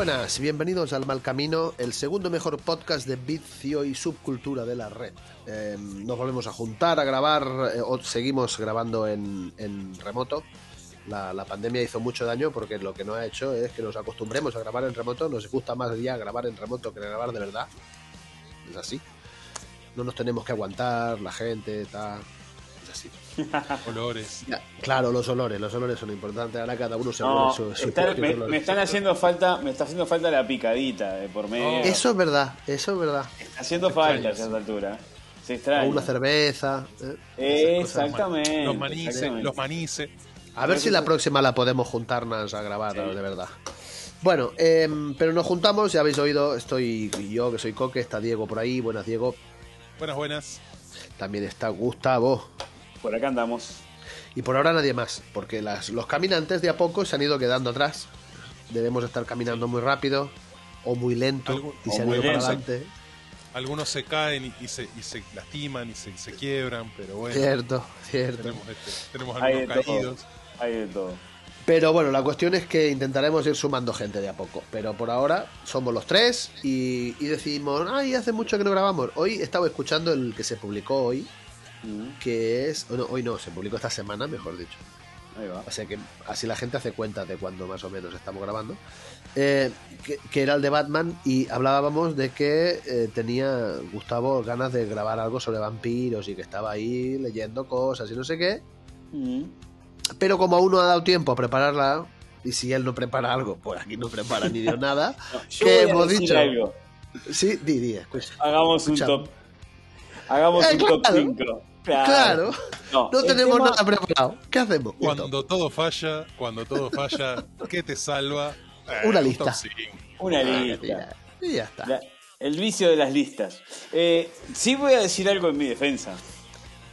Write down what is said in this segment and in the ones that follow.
Buenas, bienvenidos al Mal Camino, el segundo mejor podcast de vicio y subcultura de la red. Eh, nos volvemos a juntar, a grabar, eh, o seguimos grabando en, remoto. La, la pandemia hizo mucho daño porque lo que nos ha hecho es que nos acostumbremos a grabar en remoto. Nos gusta más ya grabar en remoto que grabar de verdad. Es así. No nos tenemos que aguantar, la gente, tal. Es así. Olores. Claro, los olores, los olores son importantes. Ahora cada uno se No, su, su está- me, están haciendo falta, me está haciendo falta la picadita de por medio. Eso es verdad, eso es verdad. está haciendo falta a esta altura. Se O extraña. una cerveza. ¿eh? Exactamente. Los manices, exactamente. los manices. A ver si la próxima la podemos juntarnos a grabar, Sí. de verdad. Bueno, em, pero nos juntamos, ya habéis oído, estoy yo, que soy Coque, está Diego por ahí, buenas Diego, Buenas, buenas. también está Gustavo, Por acá andamos. y por ahora nadie más, porque las, los caminantes de a poco se han ido quedando atrás. Debemos estar caminando muy rápido o muy lento y se han ido para adelante. Algunos se caen y, y se, y se lastiman y se, se quiebran, pero bueno. Cierto, cierto. Tenemos, este, tenemos Hay algunos de todo. caídos. Hay de todo. Pero bueno, la cuestión es que intentaremos ir sumando gente de a poco. Pero por ahora somos los tres y, y decimos, ay, hace mucho que no grabamos. Hoy estaba escuchando el que se publicó hoy, Mm, que es... no, hoy no, se publicó esta semana, mejor dicho. Ahí va. O sea que así la gente hace cuenta de cuándo más o menos estamos grabando. Eh, que, que era el de Batman y hablábamos de que eh, tenía Gustavo ganas de grabar algo sobre vampiros y que estaba ahí leyendo cosas y no sé qué. Mm. Pero como aún no ha dado tiempo a prepararla, y si él no prepara algo, pues aquí no prepara ni dio nada. No, ¿Qué hemos dicho? algo. Sí, di, di, escucha. Hagamos un top. Hagamos Eh, un top claro. 5. Claro, no, el tenemos tema- nada preparado. ¿Qué hacemos? Cuando todo falla, cuando todo falla, ¿qué te salva? Eh, Una un lista. Una Ah, lista. mira, Y ya está. La- el vicio de las listas. Eh, sí voy a decir algo en mi defensa.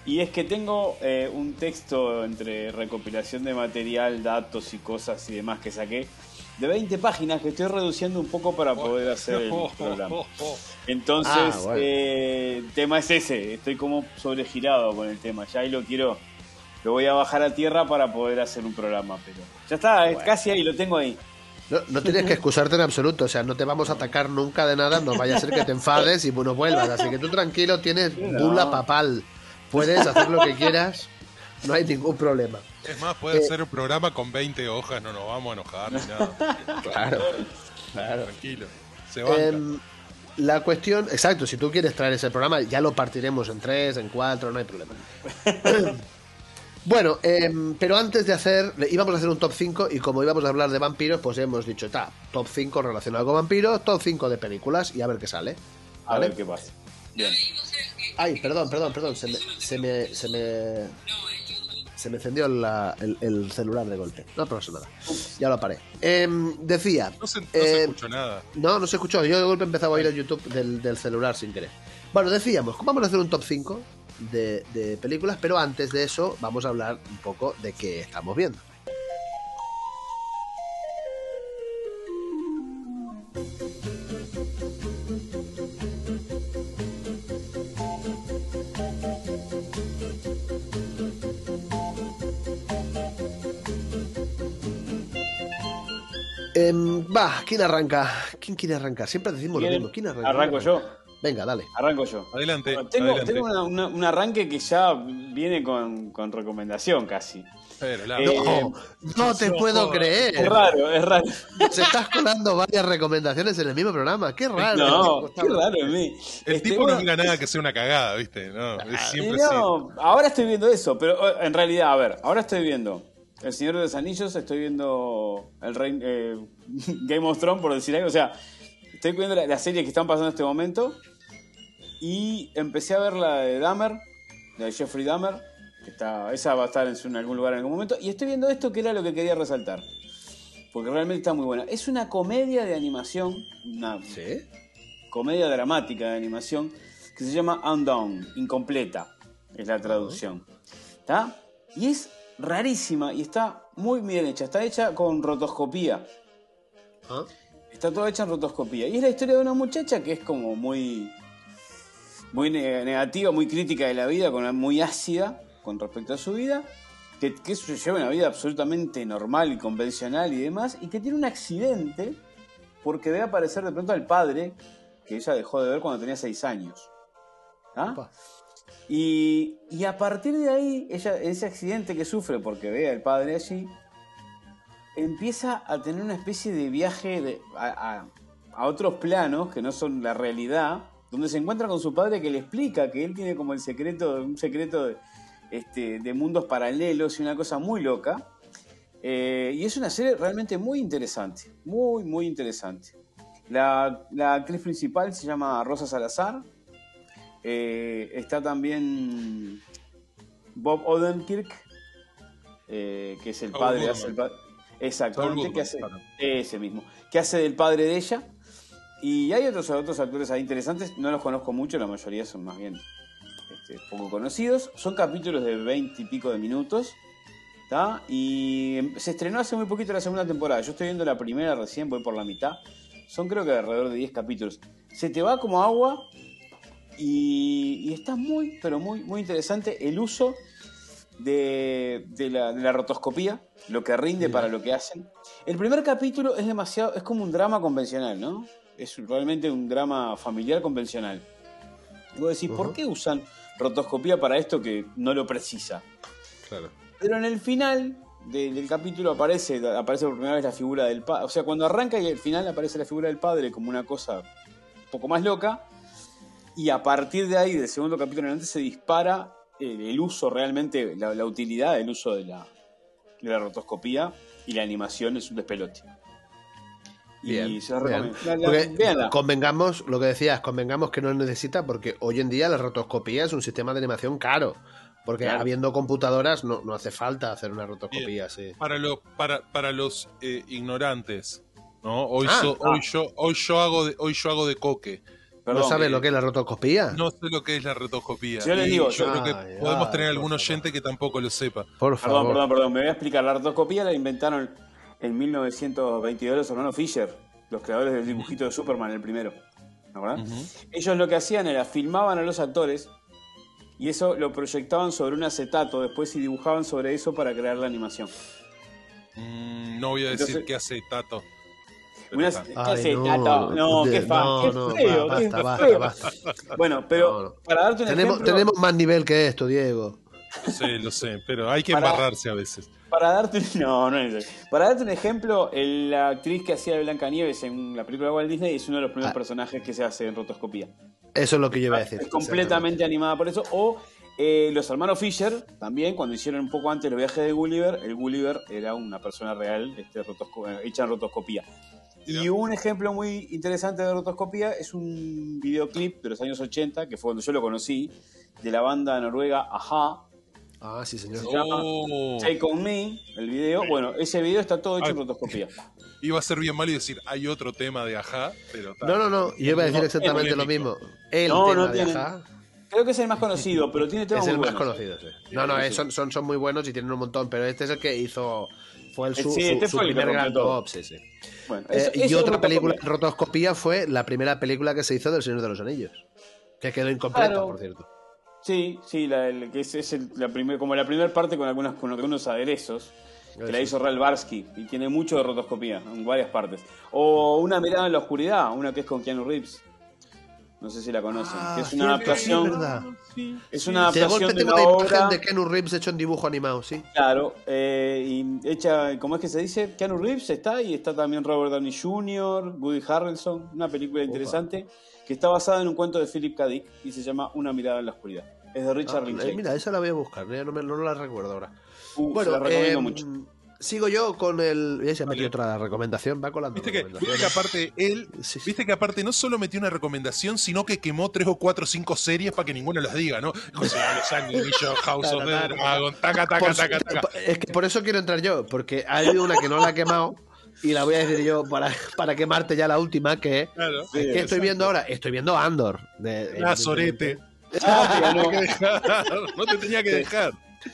Y es que tengo eh, un texto entre recopilación de material, datos y cosas y demás que saqué de 20 páginas que estoy reduciendo un poco para poder hacer el programa. Entonces, Ah, bueno. eh, el tema es ese. Estoy como sobregirado con el tema. Ya ahí lo quiero. Lo voy a bajar a tierra para poder hacer un programa. Pero ya está, eh, casi ahí, lo tengo ahí. No, no tienes que excusarte en absoluto, o sea, no te vamos a atacar nunca de nada, no vaya a ser que te enfades y no vuelvas. Así que tú tranquilo, tienes bula papal. Puedes hacer lo que quieras, no hay ningún problema. Es más, puede Eh, ser un programa con 20 hojas, no nos vamos a enojar ni nada. Claro, claro. Tranquilo. Se banca. Em, la cuestión, exacto, si tú quieres traer ese programa, ya lo partiremos en tres, en cuatro, no hay problema. bueno, em, pero antes de hacer, íbamos a hacer un top 5 y como íbamos a hablar de vampiros, pues hemos dicho, está, top 5 relacionado con vampiros, top 5 de películas y a ver qué sale. A ¿Vale? ver qué pasa. Bien. Ay, perdón, perdón, perdón, se me, se me, se me, se me encendió la- el, el celular de golpe. No pasa nada, ya lo paré. Em, decía, no se, no se eh, escuchó nada. no, no se escuchó. Yo de golpe empezaba a oír el YouTube del, del celular sin querer. Bueno, decíamos, vamos a hacer un top 5 de, de películas, pero antes de eso vamos a hablar un poco de qué estamos viendo. Em, va, ¿quién arranca? ¿Quién quiere arrancar? Siempre decimos lo mismo. ¿Quién arranca? Arranco yo. Venga, dale. Arranco yo. Adelante, Bueno, tengo adelante. tengo una- una- un arranque que ya viene con, con recomendación casi. Pero la- Eh, No, no te puedo creer. Es raro, es raro. Se estás colando varias recomendaciones en el mismo programa. Qué raro. No, qué raro en mí. el Este, tipo no bueno, mira nada que sea una cagada, ¿viste? No, es y siempre ahora estoy viendo eso, pero eh, en realidad, a ver, ahora estoy viendo El Señor de los Anillos, estoy viendo el rey, eh, Game of Thrones, por decir algo. O sea, estoy viendo la- las series que están pasando en este momento. Y empecé a ver la de Dahmer, la de Jeffrey Dahmer. Que está, esa va a estar en, en algún lugar en algún momento. Y estoy viendo esto que era lo que quería resaltar. Porque realmente está muy buena. Es una comedia de animación. Una ¿Sí? comedia dramática de animación que se llama Undone, incompleta, es la traducción. ¿Está? Y es rarísima y está muy bien hecha. Está hecha con rotoscopía. ¿Ah? Está toda hecha en rotoscopía. Y es la historia de una muchacha que es como muy. muy ne- negativa, muy crítica de la vida, muy ácida con respecto a su vida. Que, que lleva una vida absolutamente normal y convencional y demás. Y que tiene un accidente porque ve aparecer de pronto al padre que ella dejó de ver cuando tenía seis años. ¿Ah? Y, a partir de ahí, ella, ese accidente que sufre porque ve al padre allí, empieza a tener una especie de viaje a, otros planos que no son la realidad, donde se encuentra con su padre que le explica que él tiene como el secreto, un secreto de, este, mundos paralelos y una cosa muy loca. Eh, y es una serie realmente muy interesante, muy, muy interesante. La actriz principal se llama Rosa Salazar. Eh, está también Bob Odenkirk, eh, que es el padre. Goodman. hace el pa- exactamente, que hace, ese mismo, que hace del padre de ella. Y hay otros, otros actores ahí interesantes, no los conozco mucho, la mayoría son más bien este, poco conocidos. Son capítulos de 20 y pico de minutos. ¿tá? Y em- se estrenó hace muy poquito la segunda temporada. Yo estoy viendo la primera recién, voy por la mitad. Son creo que alrededor de 10 capítulos. Se te va como agua y, y está muy, pero muy, muy interesante el uso de, de la, de la rotoscopía, lo que rinde para lo que hacen. El primer capítulo es demasiado, es como un drama convencional, ¿no? Es realmente un drama familiar convencional. Y vos decís, ¿por qué usan rotoscopía para esto que no lo precisa? Claro. Pero en el final de- del capítulo aparece, aparece por primera vez la figura del padre. O sea, cuando arranca y al final aparece la figura del padre como una cosa un poco más loca. Y a partir de ahí, del segundo capítulo en adelante, se dispara eh, el uso realmente, la, la utilidad del uso de la, de la rotoscopía y la animación es un despelote. Y se la bien. recomiendo. La- la- Porque véanla. convengamos, lo que decías, convengamos que no necesita porque hoy en día la rotoscopía es un sistema de animación caro. Porque Claro. habiendo computadoras no, no hace falta hacer una rotoscopía, sí. Para, lo, para, para los eh, ignorantes, ¿no? Hoy, Ah, so- ah. hoy, yo, hoy, yo hago de, hoy yo hago de coque. Perdón, ¿No sabes eh, lo que es la rotoscopía? No sé lo que es la rotoscopía. Yo les digo, yo creo que podemos tener algún oyente que tampoco lo sepa. Por Perdón, favor. perdón, perdón, me voy a explicar. La rotoscopía la inventaron en 1922 los hermanos Fisher, los creadores del dibujito de Superman, el primero. ¿no verdad? Ellos lo que hacían era filmaban a los actores y eso lo proyectaban sobre un acetato después y dibujaban sobre eso para crear la animación. Mm, no voy a decir qué hace No, qué no, feo, ba- qué basta, basta, feo. basta. Bueno, pero No, no. para darte un Tenemos, ejemplo, tenemos más nivel que esto, Diego. Lo sé, lo sé, pero hay que Para- embarrarse a veces. para darte no, no es eso. Para darte un ejemplo, el- la actriz que hacía de Blancanieves en la película de Walt Disney es uno de los primeros Ah. personajes que se hace en rotoscopía. Eso es lo que yo iba a decir. Es completamente animada por eso. O eh, los hermanos Fisher, también, cuando hicieron un poco antes los viajes de Gulliver, el Gulliver era una persona real este, rotosco- eh, hecha en rotoscopía. Y un ejemplo muy interesante de rotoscopía es un videoclip de los años 80, que fue cuando yo lo conocí, de la banda noruega Aja, Ah, sí, señor. Se llama Oh, Take On Me, el video. Bueno, ese video está todo hecho en Ay. rotoscopía. iba a ser bien malo y decir, hay otro tema de Ajá, pero tal. No, no, no. Yo iba a decir No, exactamente lo mismo. El No, tema no de Ajá Creo que es el más conocido, pero tiene temas es el muy más buenos. conocido, sí. No, no, eh, son, son, son muy buenos y tienen un montón, pero este es el que hizo. Fue el su, Sí, su- este su fue el primer gran todo. top, sí, sí. Bueno, Eh, eso- y otra película en rotoscopía. fue la primera película que se hizo del Señor de los Anillos. Que quedó incompleta, Claro. por cierto. Sí, sí, la, el- que es, es el- la primer, como la primera parte con, algunas, con algunos aderezos. Que la hizo Ralph Barsky y tiene mucho de rotoscopía en varias partes. O Una mirada en la oscuridad, una que es con Keanu Reeves. No sé si la conocen. Ah, que es sí, una sí, adaptación. sí, Es sí. una De adaptación golpe de tengo la imagen obra. de Keanu Reeves hecho en dibujo animado, sí. Claro, eh, y hecha, ¿cómo es que se dice? Keanu Reeves está y está también Robert Downey Jr., Woody Harrelson, una película interesante que está basada en un cuento de Philip K. Dick y se llama Una mirada en la oscuridad. Es de Richard Ah, Linklater. eh, mira, esa la voy a buscar, eh, no, me, no la recuerdo ahora. Uh, se bueno, la recomiendo eh, mucho. Sigo yo con el. Ya se me Vale. metió otra recomendación, va colando. Viste que, viste que aparte él, Sí, sí. viste que aparte no solo metió una recomendación, sino que quemó tres o cuatro o cinco series para que ninguno las diga, ¿no? José de los Anillos, House of the. Dragon, taca, taca, Por- taca, taca. Es que por eso quiero entrar yo, porque hay una que no la he quemado y la voy a decir yo para, para quemarte ya la última, que es. Claro. Sí, ¿Qué estoy viendo ahora? Estoy viendo Andor. De, Ah, sorete. Ah, No ganó. te tenía que dejar. No te tenía que dejar.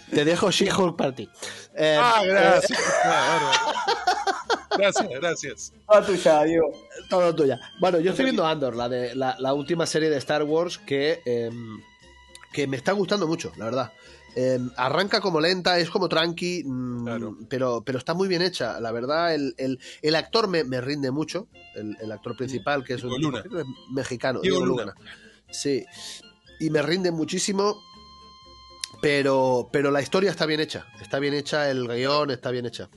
Te dejo She-Hulk para ti. Eh, Ah, eh, gracias. Ah. Gracias, gracias. Ah, tuya, Diego. todo tuya. Bueno, yo estoy viendo Andor, la, de, la, la última serie de Star Wars que, em, que me está gustando mucho, la verdad. Eh, arranca como lenta, es como tranqui, mm, Claro. pero, pero está muy bien hecha. La verdad, el, el- el actor me, me rinde mucho, el, el actor principal, que es Diego un Luna. mexicano. Diego Diego Luna. Luna. Sí, y me rinde muchísimo, pero, pero la historia está bien hecha. Está bien hecha, el guion está bien hecha.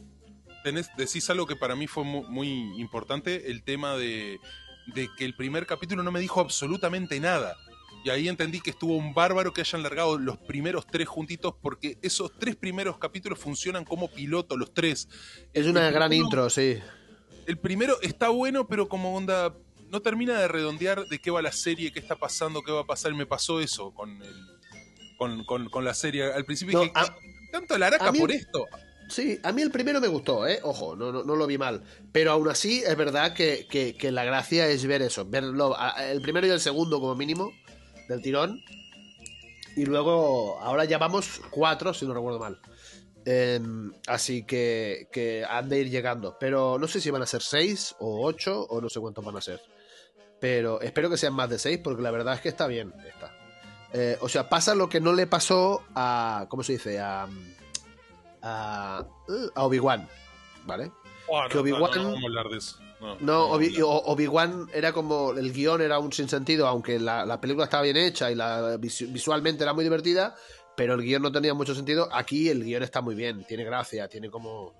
tenés, decís algo que para mí fue mu- muy, importante, el tema de, de que el primer capítulo no me dijo absolutamente nada. Y ahí entendí que estuvo un bárbaro que hayan largado los primeros tres juntitos, porque esos tres primeros capítulos funcionan como piloto, los tres. Es una El gran intro, sí. El primero está bueno, pero como onda. No termina de redondear de qué va la serie, qué está pasando, qué va a pasar. Me pasó eso con, el, con, con- con la serie. Al principio No, dije, a- ¿tanto la araca mí- por esto? Sí, a mí el primero me gustó, ¿eh? Ojo, no, no, no lo vi mal. Pero aún así, es verdad que, que- que la gracia es ver eso. Verlo, el primero y el segundo como mínimo, del tirón. Y luego, ahora ya vamos cuatro, si no recuerdo mal. Em, así que, que han de ir llegando. Pero no sé si van a ser seis o ocho o no sé cuántos van a ser. Pero espero que sean más de seis porque la verdad es que está bien. Está. Eh, o sea, pasa lo que no le pasó a... ¿Cómo se dice? A... A, a Obi-Wan. ¿Vale? Oh, no, que Obi-Wan- no, no vamos a hablar de eso. No, No, vamos a Obi- hablar. o- Obi-Wan era como. El guion era un sinsentido, aunque la, la película estaba bien hecha y la, visu- visualmente era muy divertida, pero el guion no tenía mucho sentido. Aquí el guion está muy bien, tiene gracia, tiene como.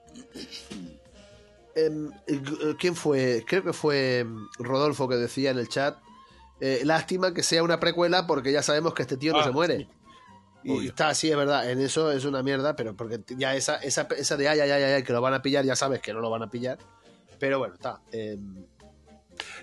Em, eh, ¿Quién fue? Creo que fue em, Rodolfo que decía en el chat. Eh, lástima que sea una precuela porque ya sabemos que este tío no Ah, se muere. sí. Y Obvio. está así, es verdad. En eso es una mierda, pero porque ya esa, esa, esa de ay, ay, ay, ay, que lo van a pillar, ya sabes que no lo van a pillar. Pero bueno, está. em,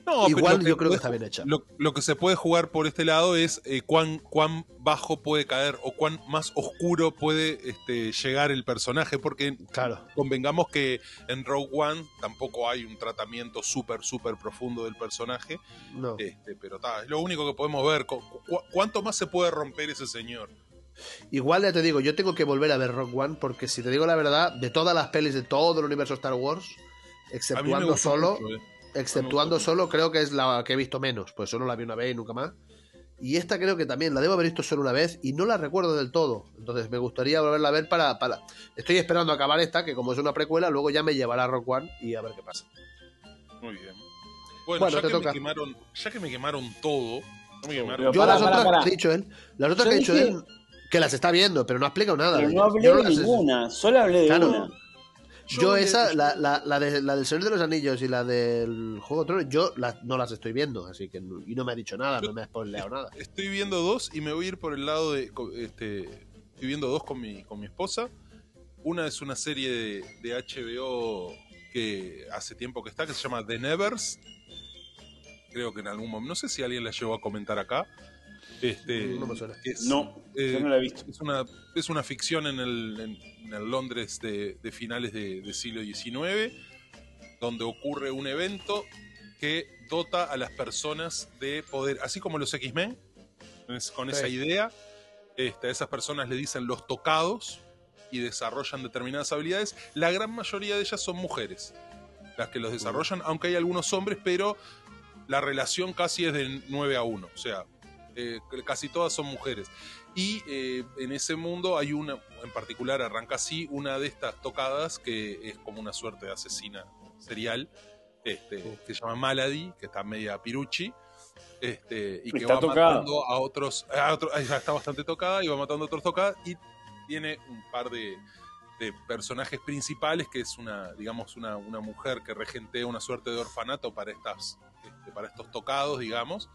No, Igual yo creo que está bien hecha. Lo, lo que se puede jugar por este lado es eh, cuán, cuán bajo puede caer o cuán más oscuro puede este, llegar el personaje, porque Claro. convengamos que en Rogue One tampoco hay un tratamiento súper, súper profundo del personaje, No. este, pero ta, es lo único que podemos ver. Cu- cu- ¿Cuánto más se puede romper ese señor? Igual ya te digo, yo tengo que volver a ver Rock One porque si te digo la verdad, de todas las pelis de todo el universo Star Wars, exceptuando solo, mucho, eh. Exceptuando solo, creo que es la que he visto menos, pues solo la vi una vez y nunca más. Y esta creo que también la debo haber visto solo una vez y no la recuerdo del todo. Entonces me gustaría volverla a ver para, para... Estoy esperando a acabar esta, que como es una precuela, luego ya me llevará a Rock One y a ver qué pasa. Muy bien. Bueno, Bueno, ya, te que toca. me quemaron, ya que me quemaron todo, no me quemaron Yo pará, las otras que ha dicho él, las otras que ha dicho él, que las está viendo, pero no ha explicado nada. Pero no hablé Yo de las- ninguna, solo hablé de Claro. una. Yo, esa, la, la, la, de, la del Señor de los Anillos y la del Juego de Tronos, yo no las estoy viendo, así que no- y no me ha dicho nada, Yo- no me ha spoileado nada. Estoy viendo dos y me voy a ir por el lado de. Este, estoy viendo dos con mi, con mi esposa. Una es una serie de, de HBO que hace tiempo que está, que se llama The Nevers. Creo que en algún momento. No sé si alguien la llegó a comentar acá. Este, No me suena. es- No, eh, yo no la he visto. Es una, es una ficción en el, en- en el Londres de, de finales de, de siglo XIX, donde ocurre un evento que dota a las personas de poder, así como los X-Men, con esa Sí. idea, este, a esas personas le dicen los tocados y desarrollan determinadas habilidades. La gran mayoría de ellas son mujeres las que los desarrollan, aunque hay algunos hombres, pero la relación casi es de 9 a 1, o sea, eh, casi todas son mujeres. Y eh, en ese mundo hay una, en particular arranca así, una de estas tocadas que es como una suerte de asesina serial, este, que se llama Malady, que está media piruchi, este, y que Está va tocada. matando a otros, a otro- ah, está bastante tocada y va matando a otros tocadas y tiene un par de, de personajes principales que es una, digamos, una, una mujer que regentea una suerte de orfanato para estas, este, para estos tocados, digamos,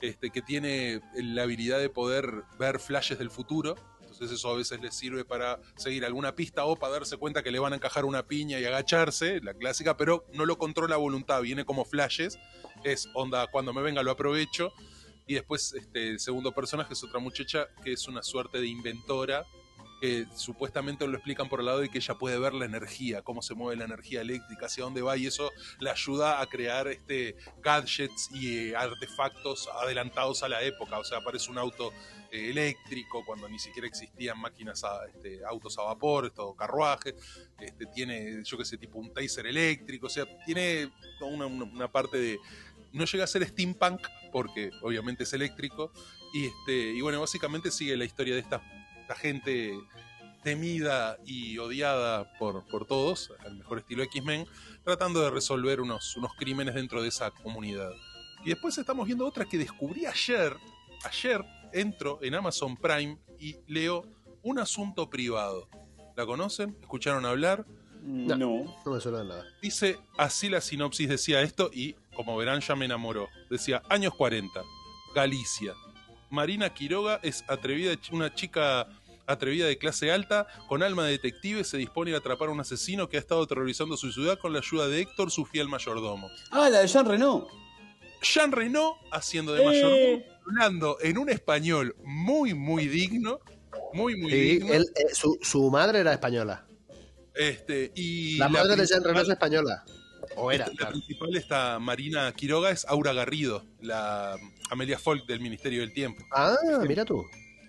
este, que tiene la habilidad de poder ver flashes del futuro. Entonces eso a veces le sirve para seguir alguna pista o para darse cuenta que le van a encajar una piña y agacharse, la clásica, pero no lo controla a voluntad, viene como flashes. Es onda, cuando me venga lo aprovecho. Y después este, el segundo personaje es otra muchacha que es una suerte de inventora que supuestamente lo explican por el lado de que ella puede ver la energía, cómo se mueve la energía eléctrica, hacia dónde va, y eso le ayuda a crear este gadgets y eh, artefactos adelantados a la época. O sea, aparece un auto eh, eléctrico cuando ni siquiera existían máquinas, a, este, autos a vapor, esto, carruajes. Este, tiene, yo que sé, tipo un taser eléctrico. O sea, tiene una- una parte de. No llega a ser steampunk, porque obviamente es eléctrico. Y, este, y bueno, básicamente sigue la historia de estas esta gente temida y odiada por, por todos, al mejor estilo X-Men, tratando de resolver unos, unos crímenes dentro de esa comunidad. Y después estamos viendo otra que descubrí ayer. Ayer entro en Amazon Prime y leo Un asunto privado. ¿La conocen? ¿Escucharon hablar? No. No me suena nada. Dice, así la sinopsis decía esto y, como verán, ya me enamoró. Decía, años 40, Galicia. Marina Quiroga es atrevida, una chica atrevida de clase alta, con alma de detective, se dispone a atrapar a un asesino que ha estado terrorizando su ciudad con la ayuda de Héctor, su fiel mayordomo. Ah, la de Jean Reno. Jean Reno haciendo de Eh. mayordomo, hablando en un español muy, muy digno. Muy, muy Sí, digno. él, eh, su, su madre era española. Este, y La madre de Jean Reno es española. O era, La claro. principal, esta Marina Quiroga, es Aura Garrido, la Amelia Folk del Ministerio del Tiempo. Ah, mira tú.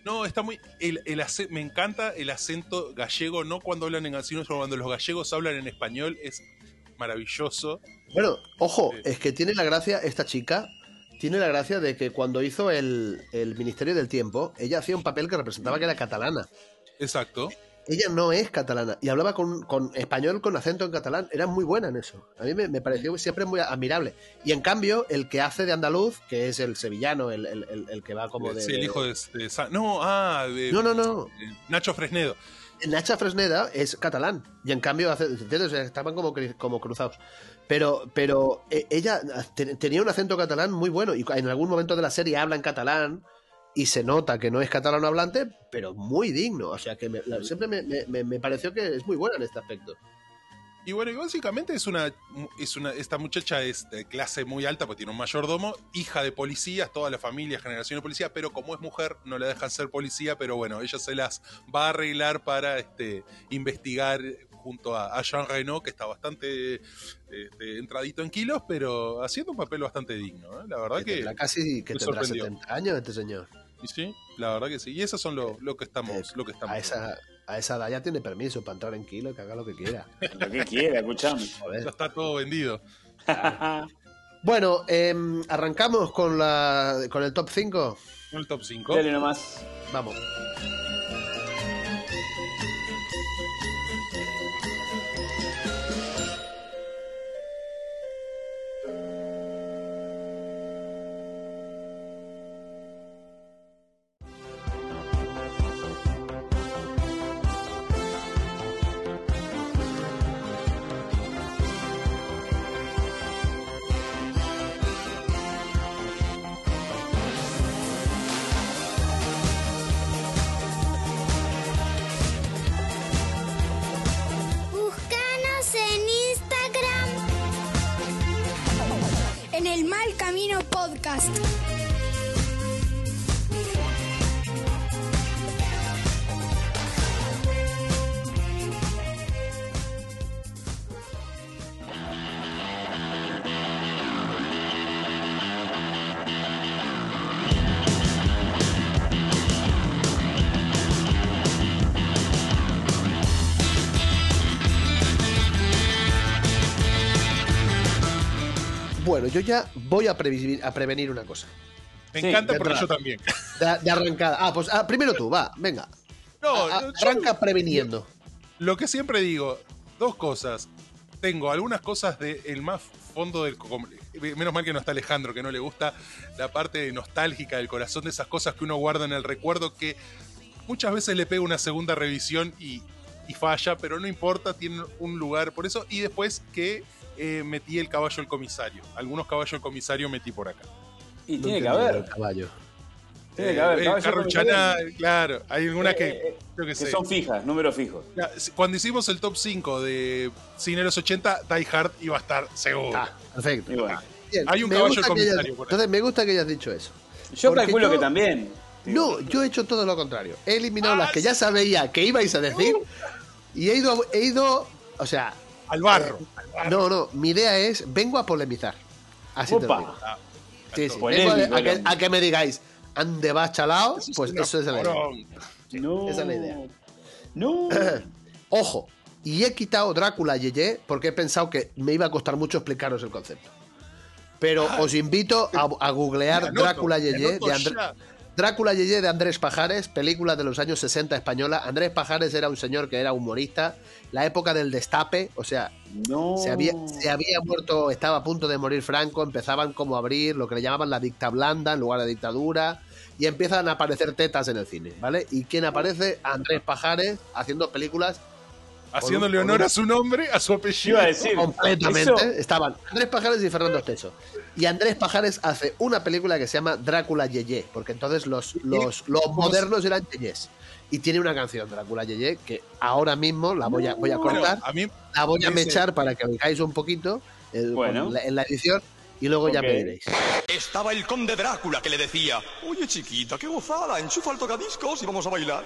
No, está muy. El, el me encanta el acento gallego, no cuando hablan en sino cuando los gallegos hablan en español, es maravilloso. Bueno, ojo, es que tiene la gracia, esta chica, tiene la gracia de que cuando hizo el, el Ministerio del Tiempo, ella hacía un papel que representaba que era catalana. Exacto. Ella no es catalana y hablaba con, con español con acento en catalán. Era muy buena en eso. A mí me, me pareció siempre muy admirable. Y en cambio, el que hace de andaluz, que es el sevillano, el, el- el- el que va como de. sí, el hijo de, de No, ah, de- No, no, no. de Nacho Fresnedo. Nacha Fresneda es catalán y en cambio hace, estaban como, como cruzados. Pero, pero eh, ella te- tenía un acento catalán muy bueno y en algún momento de la serie habla en catalán y se nota que no es catalano hablante, pero muy digno. O sea que me- siempre me, me- me- pareció que es muy buena en este aspecto. Y bueno, y básicamente es una, es una. Esta muchacha es de clase muy alta, porque tiene un mayordomo, hija de policías, toda la familia, generación de policía, pero como es mujer, no la dejan ser policía, pero bueno, ella se las va a arreglar para este, investigar junto a, a Jean Reno, que está bastante este, entradito en kilos, pero haciendo un papel bastante digno. ¿eh? La verdad Que que. casi que tendrá sorprendió. 70 años este señor. Y sí, la verdad que sí. Y eso son lo, lo que estamos. lo que estamos A esa, a esa edad ya tiene permiso para entrar en kilo y que haga lo que quiera. Lo que quiera, escuchame. Ya está todo vendido. Bueno, em, arrancamos con, la, con el top 5. En el top 5. Dale nomás. Vamos. Podcast. Bueno, yo ya voy a, prevenir una cosa. Me Sí, encanta, de pero yo también. De, de arrancada. Ah, pues ah, primero tú, va, venga. No, A- a- yo- arranca previniendo. Lo que siempre digo, dos cosas. Tengo algunas cosas del más fondo del... com- Menos mal que no está Alejandro, que no le gusta la parte nostálgica del corazón de esas cosas que uno guarda en el recuerdo que muchas veces le pega una segunda revisión y, y falla, pero no importa, tiene un lugar por eso. Y después que eh, metí el caballo del comisario. Algunos caballos del comisario metí por acá. Y No tiene que haber. el caballo. Tiene que haber. Eh, caballo Carruchana, comisario. claro, hay algunas Eh, que... eh, eh, Que sé. son fijas, números fijos. Cuando hicimos el top 5 de Cine los 80, Die Hard iba a estar seguro. Ah, perfecto. Y bueno. Bien, Hay un me caballo del que hayas- comisario por entonces, me gusta que hayas dicho eso. Yo Porque calculo yo- que también. No, yo he hecho todo lo contrario. He eliminado Ah, las que ya sabía que ibais a decir y he ido, he ido, o sea, Al barro. No, no, mi idea es, vengo a polemizar. Así te lo digo. Ah, Sí, sí, vengo a, a que, hombre. a que me digáis, ande vas chalao, pues eso es la idea. No. esa es la idea. No. Ojo, y he quitado Drácula Yeye porque he pensado que me iba a costar mucho explicaros el concepto. Pero os invito a, a googlear Drácula Yeye de, André-. Drácula Yeye de Andrés Pajares, película de los años 60 española. Andrés Pajares era un señor que era humorista, la época del destape, o sea, No. se había, se había muerto, estaba a punto de morir Franco, empezaban como a abrir lo que le llamaban la dicta blanda en lugar de dictadura, y empiezan a aparecer tetas en el cine, ¿vale? ¿Y quién aparece? Andrés Pajares haciendo películas Haciéndole honor a su nombre, a su apellido. Iba a decir. completamente. eso- Estaban Andrés Pajares y Fernando Esteso. Y Andrés Pajares hace una película que se llama Drácula Yeye, porque entonces los, los, los modernos eran Yeyes. Y tiene una canción, Drácula Yeye, que ahora mismo la voy a, voy a Bueno, cortar, a mí la voy a mechar para que oigáis un poquito eh, Bueno. con la- en la edición y luego ya Ok. me diréis. Estaba el conde Drácula que le decía, oye chiquita, qué gozada, enchufa el tocadiscos y vamos a bailar.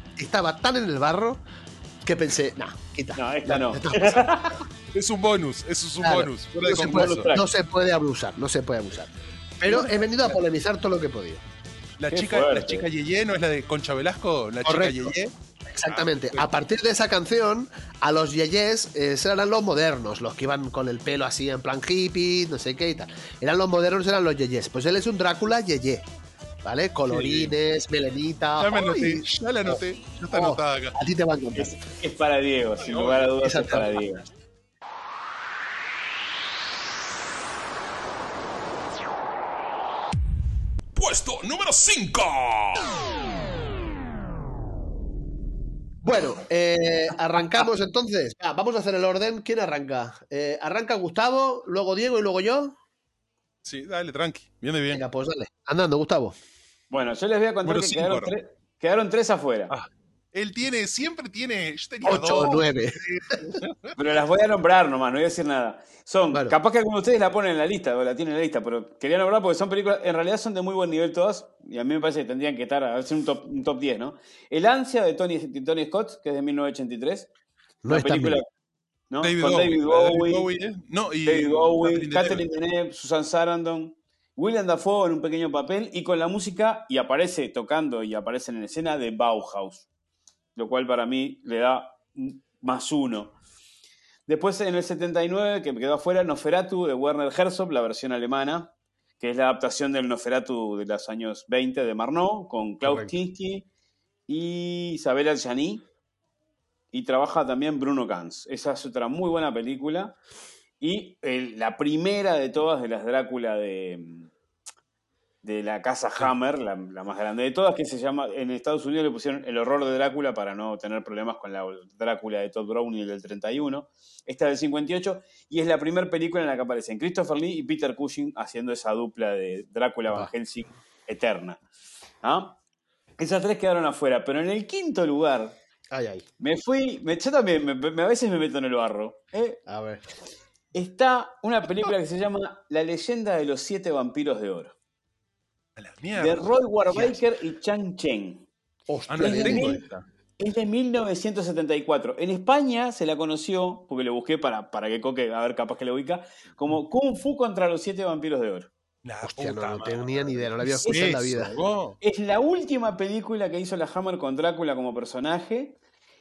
estaba tan en el barro que pensé, nah, quita. No, esta no. es un bonus, eso es un Claro, bonus. No, se puede, no se puede abusar, no se puede abusar. Pero he venido a polemizar todo lo que he podido. La Qué chica, la chica Yeye no es la de Concha Velasco, la Correcto. chica Yeye. Exactamente. A partir de esa canción, a los yeyes eh, eran los modernos, los que iban con el pelo así en plan hippie, no sé qué y tal. Eran los modernos, eran los yeyes. Pues él es un Drácula yeye. ¿Vale? Colorines, melenita. Ya me ¡ay! anoté, ya la anoté, ya está anotada acá. A ti te va a encantar. Es, es para Diego, sin lugar a dudas es para. Diego. Puesto número 5. Bueno, eh, arrancamos entonces. Va, vamos a hacer el orden. ¿Quién arranca? Eh, arranca Gustavo, luego Diego y luego yo. Sí, dale, tranqui, viene bien. Venga, pues dale. Andando, Gustavo. Bueno, yo les voy a contar que quedaron, tres- quedaron tres afuera. Ah, Él tiene, siempre tiene. Yo tenía 8 o. 9. Pero las voy a nombrar nomás, no voy a decir nada. Son, Bueno. capaz que algunos de ustedes la ponen en la lista o la tienen en la lista, pero quería nombrar porque son películas, en realidad son de muy buen nivel todas, y a mí me parece que tendrían que estar, a ver si un top, un top 10, ¿no? El Ansia de Tony, de Tony Scott, que es de 1983. No está película, bien. ¿no? David Con Bowie. David Bowie, ¿eh? No, y David Bowie, Catherine Deneuve. Deneuve, Susan Sarandon, William Dafoe en un pequeño papel y con la música, y aparece tocando y aparece en escena de Bauhaus, lo cual para mí le da más uno. Después en el 79, que me quedó afuera, Noferatu de Werner Herzog, la versión alemana, que es la adaptación del Noferatu de los años 20 de Marnot, con Klaus. Kinski y Isabel Adjani. Y trabaja también Bruno Ganz. Esa es otra muy buena película. Y el- la primera de todas de las Drácula de, de la casa Hammer, la, la más grande de todas, que se llama, en Estados Unidos le pusieron El horror de Drácula para no tener problemas con la Drácula de Todd Browning del 31. Esta del 58, y es la primera película en la que aparecen Christopher Lee y Peter Cushing haciendo esa dupla de Drácula Van. Helsing eterna. ¿Ah? Esas tres quedaron afuera, pero en el quinto lugar Ay, ay. me fui, me, yo también me- me- a veces me meto en el barro. ¿eh? A ver. Está una película que se llama La leyenda de los siete vampiros de oro, A la mierda. de Roy Warbaker y Chang Chen. Ah, no Es de tengo mil- esta. Es de 1974. En España se la conoció, porque lo busqué para, para que Coque, a ver, capaz que lo ubica, como Kung Fu contra los siete vampiros de oro. La Hostia, no, puta no tenía ni idea, no la había ¿Qué es escuchado en la vida. Es la última película que hizo la Hammer con Drácula como personaje.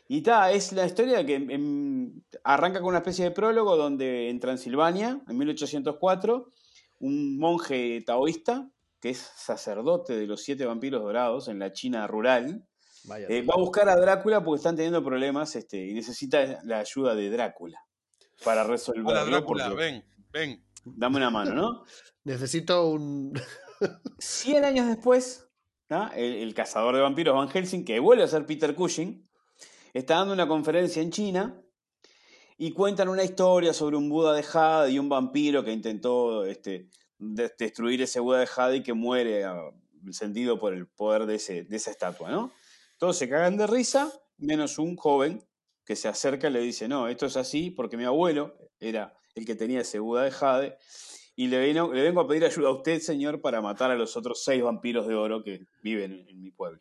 Y ta, es la historia que em, arranca con una especie de prólogo donde en Transilvania, en 1804, un monje taoísta, que es sacerdote de los siete vampiros dorados en la China rural, Vaya. eh, va a buscar a Drácula porque están teniendo problemas este, y necesita la ayuda de Drácula para Hola, resolverlo. Drácula, porque- ven, ven. Dame una mano, ¿no? Necesito un. 100 años después, ¿no? el, el cazador de vampiros Van Helsing, que vuelve a ser Peter Cushing, está dando una conferencia en China y cuentan una historia sobre un Buda de Jade y un vampiro que intentó este, de- destruir ese Buda de Jade que muere ah, sentido por el poder de, ese, de esa estatua, ¿no? Todos se cagan de risa, menos un joven que se acerca y le dice, no, esto es así porque mi abuelo era el que tenía ese Buda de Jade y le vengo, le vengo a pedir ayuda a usted, señor, para matar a los otros seis vampiros de oro que viven en, mi pueblo.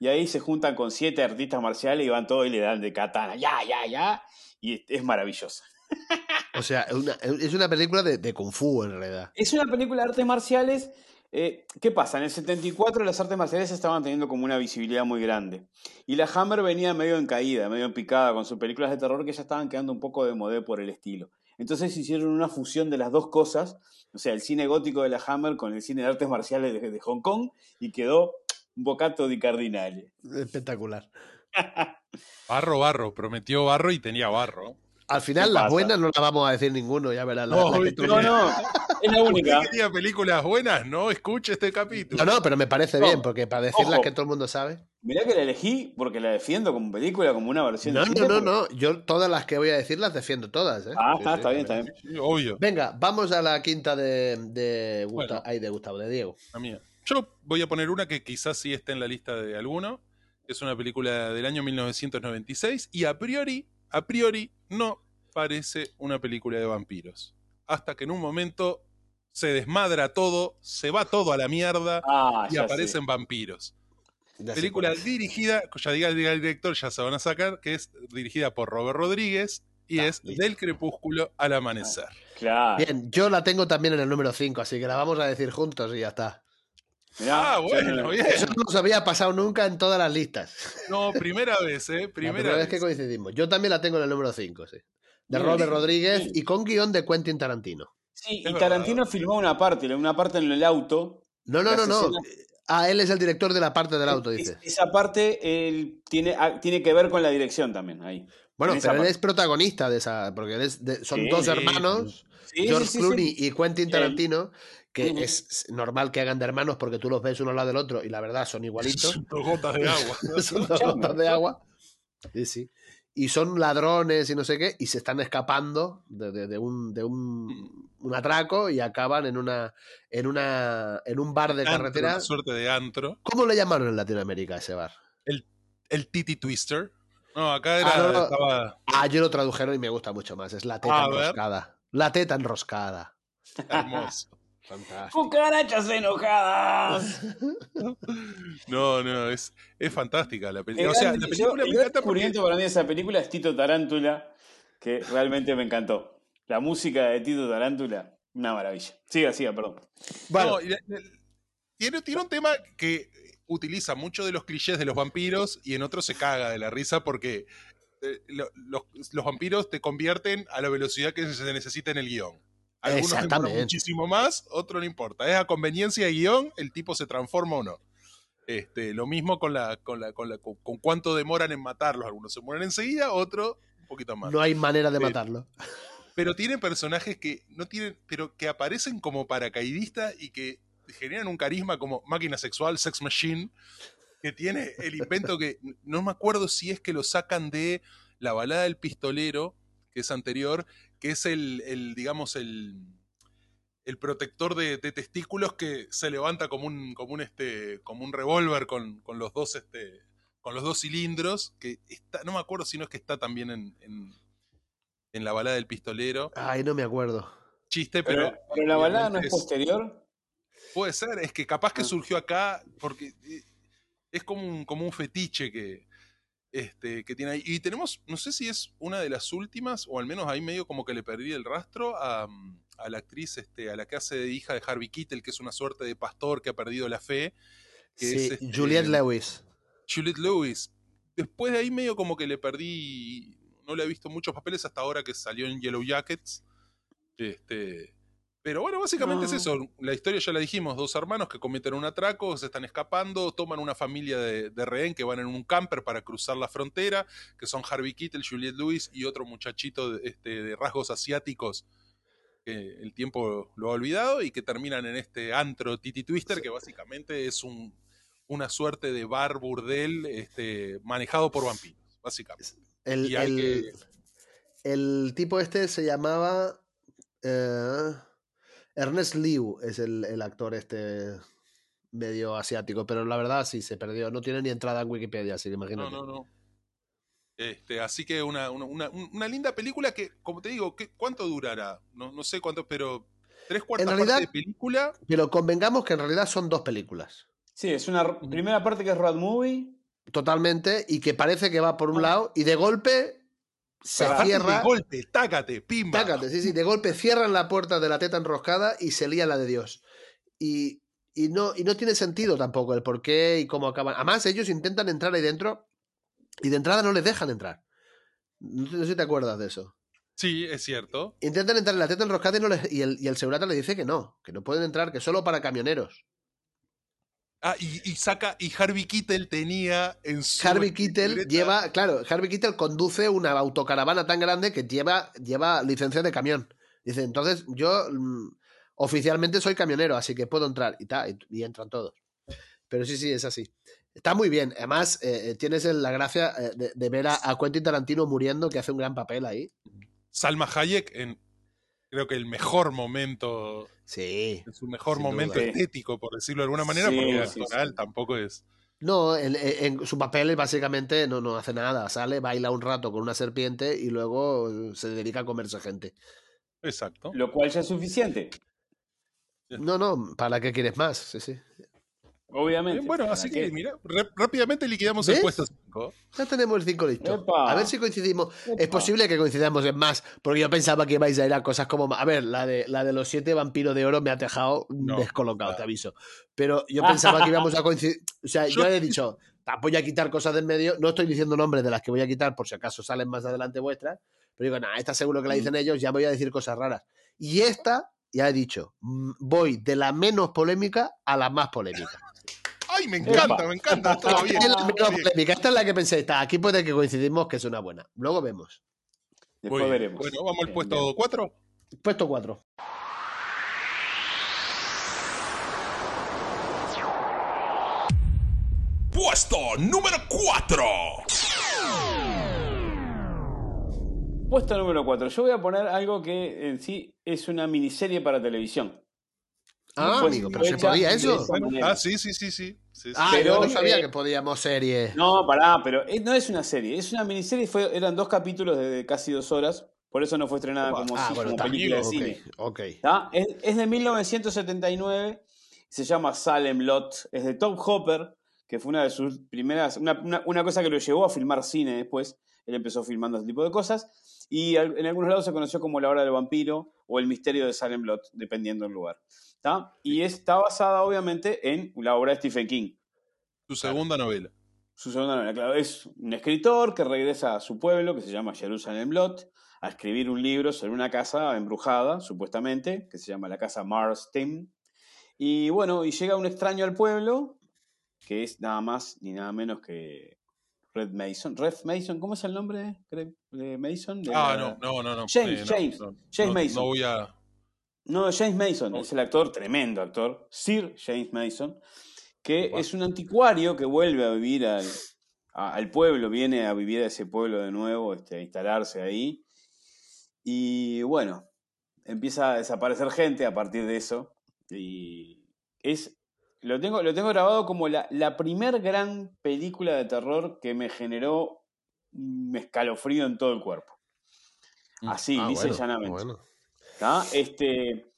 Y ahí se juntan con siete artistas marciales y van todos y le dan de katana, ya, ya, ya, y es maravillosa. O sea, una- es una película de, de Kung Fu en realidad. Es una película de artes marciales. eh, ¿Qué pasa? En el 74 las artes marciales estaban teniendo como una visibilidad muy grande. Y la Hammer venía medio en caída, medio en picada con sus películas de terror que ya estaban quedando un poco de modé por el estilo. Entonces hicieron una fusión de las dos cosas, o sea, el cine gótico de la Hammer con el cine de artes marciales de, de Hong Kong y quedó un bocato di cardinale. Espectacular. Barro, barro. Prometió barro y tenía barro. Al final, ¿Qué las pasa? buenas no las vamos a decir ninguno, ya verás. la- No, la que viste, tú- No, no, es la única. ¿Usted quería películas buenas? No escuche este capítulo. No, no, pero me parece No. bien, porque para decirlas Ojo. que todo el mundo sabe. Mirá que la elegí porque la defiendo como película, como una versión No, de no, cine, no, porque- no. Yo todas las que voy a decir las defiendo todas, ¿eh? Ah, Sí, está, sí, está bien, está bien. Sí, obvio. Venga, vamos a la quinta de, de, Gusta- Bueno. ay, de Gustavo, de Diego. La mía. Yo voy a poner una que quizás sí esté en la lista de alguno. Es una película del año 1996 y a priori, a priori, no parece una película de vampiros. Hasta que en un momento se desmadra todo, se va todo a la mierda Ah, y aparecen vampiros. Ya Película dirigida, ya diga, diga el director, ya se van a sacar, que es dirigida por Robert Rodríguez y Ah, es listo. Del crepúsculo al amanecer. Claro. Bien, yo la tengo también en el número 5, así que la vamos a decir juntos y ya está. Mirá, Ah, bueno, bien. Eso no nos había pasado nunca en todas las listas. No, primera vez, ¿eh? La Primera, primera vez vez. que coincidimos. Yo también la tengo en el número 5, sí. De Robert Rodríguez y con guion de Quentin Tarantino. Sí, y Tarantino filmó una parte, una parte en el auto. No, no, no, no. Ah, él es el director de la parte del auto, Es- dice. esa parte él tiene, ah, tiene que ver con la dirección también, ahí. Bueno, pero él parte. es protagonista de esa, porque él es de- son Sí, dos sí. hermanos, Sí, George sí, sí, Clooney sí. y Quentin. Tarantino, que es normal que hagan de hermanos porque tú los ves uno al lado del otro y la verdad son igualitos. Son dos gotas de agua. son dos gotas de agua. Sí, sí. Y son ladrones y no sé qué, y se están escapando de, de- de un, de un, un atraco y acaban en una en una en un bar de Antro, carretera. una suerte de antro. ¿Cómo le llamaron en Latinoamérica a ese bar? El Titi Twister. No, acá era, Ah, no, no. estaba Ah, yo lo tradujeron y me gusta mucho más. Es la teta A ver. enroscada. La teta enroscada. hermoso. Fantástico. ¡Cucarachas enojadas! No, no, es, es fantástica la El película. O sea, la yo- película el me encanta porque para mí de esa película es Tito Tarántula, que realmente me encantó. La música de Tito Tarántula, una maravilla. Siga, siga, perdón. Bueno, No, tiene, tiene un tema que utiliza mucho de los clichés de los vampiros y en otros se caga de la risa porque eh, lo- los, los vampiros te convierten a la velocidad que se necesita en el guion. Algunos demoran muchísimo más, otro no importa. Es a conveniencia de guion, el tipo se transforma o no. Este, lo mismo con la, con la, con la, con, con cuánto demoran en matarlos. Algunos se mueren enseguida, otros un poquito más. no hay manera de matarlo. Pero tiene personajes que no tienen, pero que aparecen como paracaidistas y que generan un carisma como máquina sexual, sex machine, que tiene el invento que no me acuerdo si es que lo sacan de la balada del pistolero, que es anterior, que es el, el digamos, el, el protector de, de testículos que se levanta como un, como un este, como un revólver con, con los dos, este, con los dos cilindros, que está, no me acuerdo si no es que está también en, en, en la balada del pistolero. Ay, no me acuerdo. Chiste, pero. Pero, pero la balada no es posterior. Puede ser, es que capaz que Ah. surgió acá porque eh, es como un, como un fetiche que, este, que tiene ahí. Y tenemos, no sé si es una de las últimas, o al menos ahí medio como que le perdí el rastro a, mm, a la actriz, este, a la que hace de hija de Harvey Keitel, que es una suerte de pastor que ha perdido la fe. que Sí, es, este, Juliette Lewis. Juliette Lewis. Después de ahí medio como que le perdí, no le he visto muchos papeles hasta ahora que salió en Yellow Jackets. Este, pero bueno, básicamente es Ah. eso. La historia ya la dijimos, dos hermanos que cometen un atraco, se están escapando, toman una familia de, de rehén que van en un camper para cruzar la frontera, que son Harvey Keitel, Juliette Lewis y otro muchachito de, este, de rasgos asiáticos que el tiempo lo ha olvidado y que terminan en este antro Titi Twister, que básicamente es un, una suerte de bar burdel este, manejado por vampiros, básicamente. El, el tipo este se llamaba eh, Ernest Liu, es el, el actor este medio asiático, pero la verdad sí se perdió. No tiene ni entrada en Wikipedia, así que No, imagínate. no, no. Este, así que una, una, una- una linda película que, como te digo, ¿qué, ¿cuánto durará? No, no sé cuánto, pero tres cuartas realidad- partes de película. Pero convengamos que en realidad son dos películas. Sí, es una primera parte que es road movie. Totalmente. Y que parece que va por un lado y de golpe se cierra. de golpe, tácate, pimba. Tácate, sí, sí, de golpe cierran la puerta de la teta enroscada y se lía la de Dios. Y, y no, y no tiene sentido tampoco el por qué y cómo acaban. Además, ellos intentan entrar ahí dentro y de entrada no les dejan entrar. No sé no sé si te acuerdas de eso. Sí, es cierto. Intentan entrar en la teta enroscada y, no les- y el, y el segurata le dice que no, que no pueden entrar, que solo para camioneros. Ah, y, y saca, y Harvey Keitel tenía en su. Harvey Keitel lleva, claro, Harvey Keitel conduce una autocaravana tan grande que lleva, lleva licencia de camión. Dice, entonces yo mm, oficialmente soy camionero, así que puedo entrar. Y, ta, y, y entran todos. Pero sí, sí, es así. Está muy bien. Además, eh, eh, tienes la gracia eh, de, de ver a, a Quentin Tarantino muriendo, que hace un gran papel ahí. Salma Hayek en. Creo que el mejor momento. Sí. Su mejor momento duda. estético, por decirlo de alguna manera, Sí, porque el sí, actoral sí. tampoco es. No, en, en- en su papel básicamente no, no hace nada. Sale, baila un rato con una serpiente y luego eh, se dedica a comerse gente. Exacto. Lo cual ya es suficiente. No, no, ¿para qué quieres más? Sí, sí. Obviamente. Bueno, ¿Para así que, mira, rápidamente liquidamos ¿Ves? el puesto 5. Ya tenemos el 5 listo. Epa. A ver si coincidimos. Es posible que coincidamos en más, porque yo pensaba que ibais a ir a cosas como. A ver, la de, la de los siete vampiros de oro me ha dejado No, descolocado, claro. te aviso. Pero yo pensaba que íbamos a coincidir. O sea, yo Yo- he dicho, "Ta, voy a quitar cosas del medio. No estoy diciendo nombres de las que voy a quitar por si acaso salen más adelante vuestras. Pero digo, nada, esta seguro que la dicen ellos, ya voy a decir cosas raras. Y esta, ya he dicho, mm, voy de la menos polémica a la más polémica. ¡Ay, me encanta, Epa. me encanta! Todo bien. Es la todo menos bien. polémica. Esta es la que pensé, está, aquí puede que coincidimos que es una buena. Luego vemos. Después veremos. Bueno, vamos al puesto bien. 4. Puesto 4. Puesto número 4. Puesto número 4. Yo voy a poner algo que en sí es una miniserie para televisión. Ah, Pues, amigo, pero se podía eso. Ah, sí, sí, sí, sí. sí, sí. Ah, Pero, yo no sabía eh, que podíamos serie. No, pará, pero es- no es una serie, es una miniserie, fue, eran dos capítulos de casi dos horas, por eso no fue estrenada como, ah, si- bueno, como está. película de ok, cine. ok. ¿tá? Es, es de 1979, se llama Salem Lot, es de Tom Hopper, que fue una de sus primeras, una, una- una cosa que lo llevó a filmar cine después, él empezó filmando este tipo de cosas, y en algunos lados se conoció como La Hora del Vampiro o El Misterio de Salem Lot, dependiendo del lugar. ¿Tá? Y está basada obviamente en la obra de Stephen King. Tu segunda novela. Su segunda novela, claro, es un escritor que regresa a su pueblo, que se llama Jerusalem Lot, a escribir un libro sobre una casa embrujada, supuestamente, que se llama la casa Marston. Y bueno, y llega un extraño al pueblo, que es nada más ni nada menos que Red Mason. Red Mason, ¿cómo es el nombre de Mason? De Ah, la- no, no, no. no. James, Eh, no, James, no, James Mason. No voy a. No, James Mason, es el actor, tremendo actor, Sir James Mason, que es un anticuario que vuelve a vivir al, a- al pueblo, viene a vivir a ese pueblo de nuevo, este, a instalarse ahí. Y bueno, empieza a desaparecer gente a partir de eso. Y es. Lo tengo, lo tengo grabado como la, la primer gran película de terror que me generó un escalofrío en todo el cuerpo. Así, Ah, dice bueno, llanamente. bueno. ¿Tá? Este,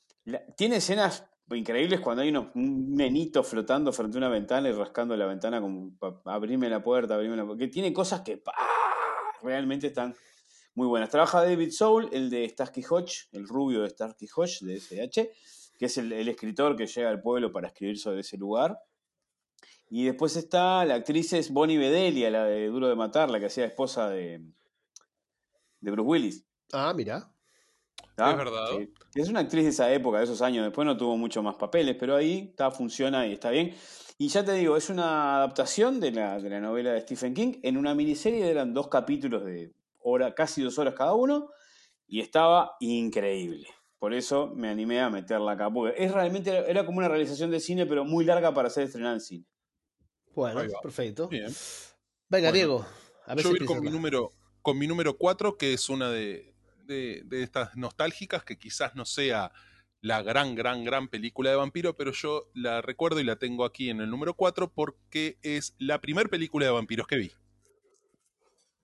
tiene escenas increíbles cuando hay unos, un nenito flotando frente a una ventana y rascando la ventana como abrime la puerta, abrime la puerta. Que tiene cosas que realmente están muy buenas. Trabaja David Soul, el de Starsky Hodge, el rubio de Starsky Hodge de SH, que es el, el escritor que llega al pueblo para escribir sobre ese lugar. Y después está la actriz es Bonnie Bedelia, la de Duro de Matar, la que hacía esposa de, de Bruce Willis. Ah, mira. ¿Tá? Es verdad. Sí. Es una actriz de esa época, de esos años. Después no tuvo mucho más papeles, pero ahí está, funciona y está bien. Y ya te digo, es una adaptación de la, de la novela de Stephen King. En una miniserie eran dos capítulos de hora, casi dos horas cada uno. Y estaba increíble. Por eso me animé a meterla acá. Porque es realmente, era como una realización de cine, pero muy larga para ser estrenada en cine. Bueno, perfecto. Bien. Venga, Bueno, Diego. A ver Yo si voy con mi número, con mi número 4, que es una de, de, de estas nostálgicas, que quizás no sea la gran, gran, gran película de vampiro, pero yo la recuerdo y la tengo aquí en el número 4 porque es la primer película de vampiros que vi.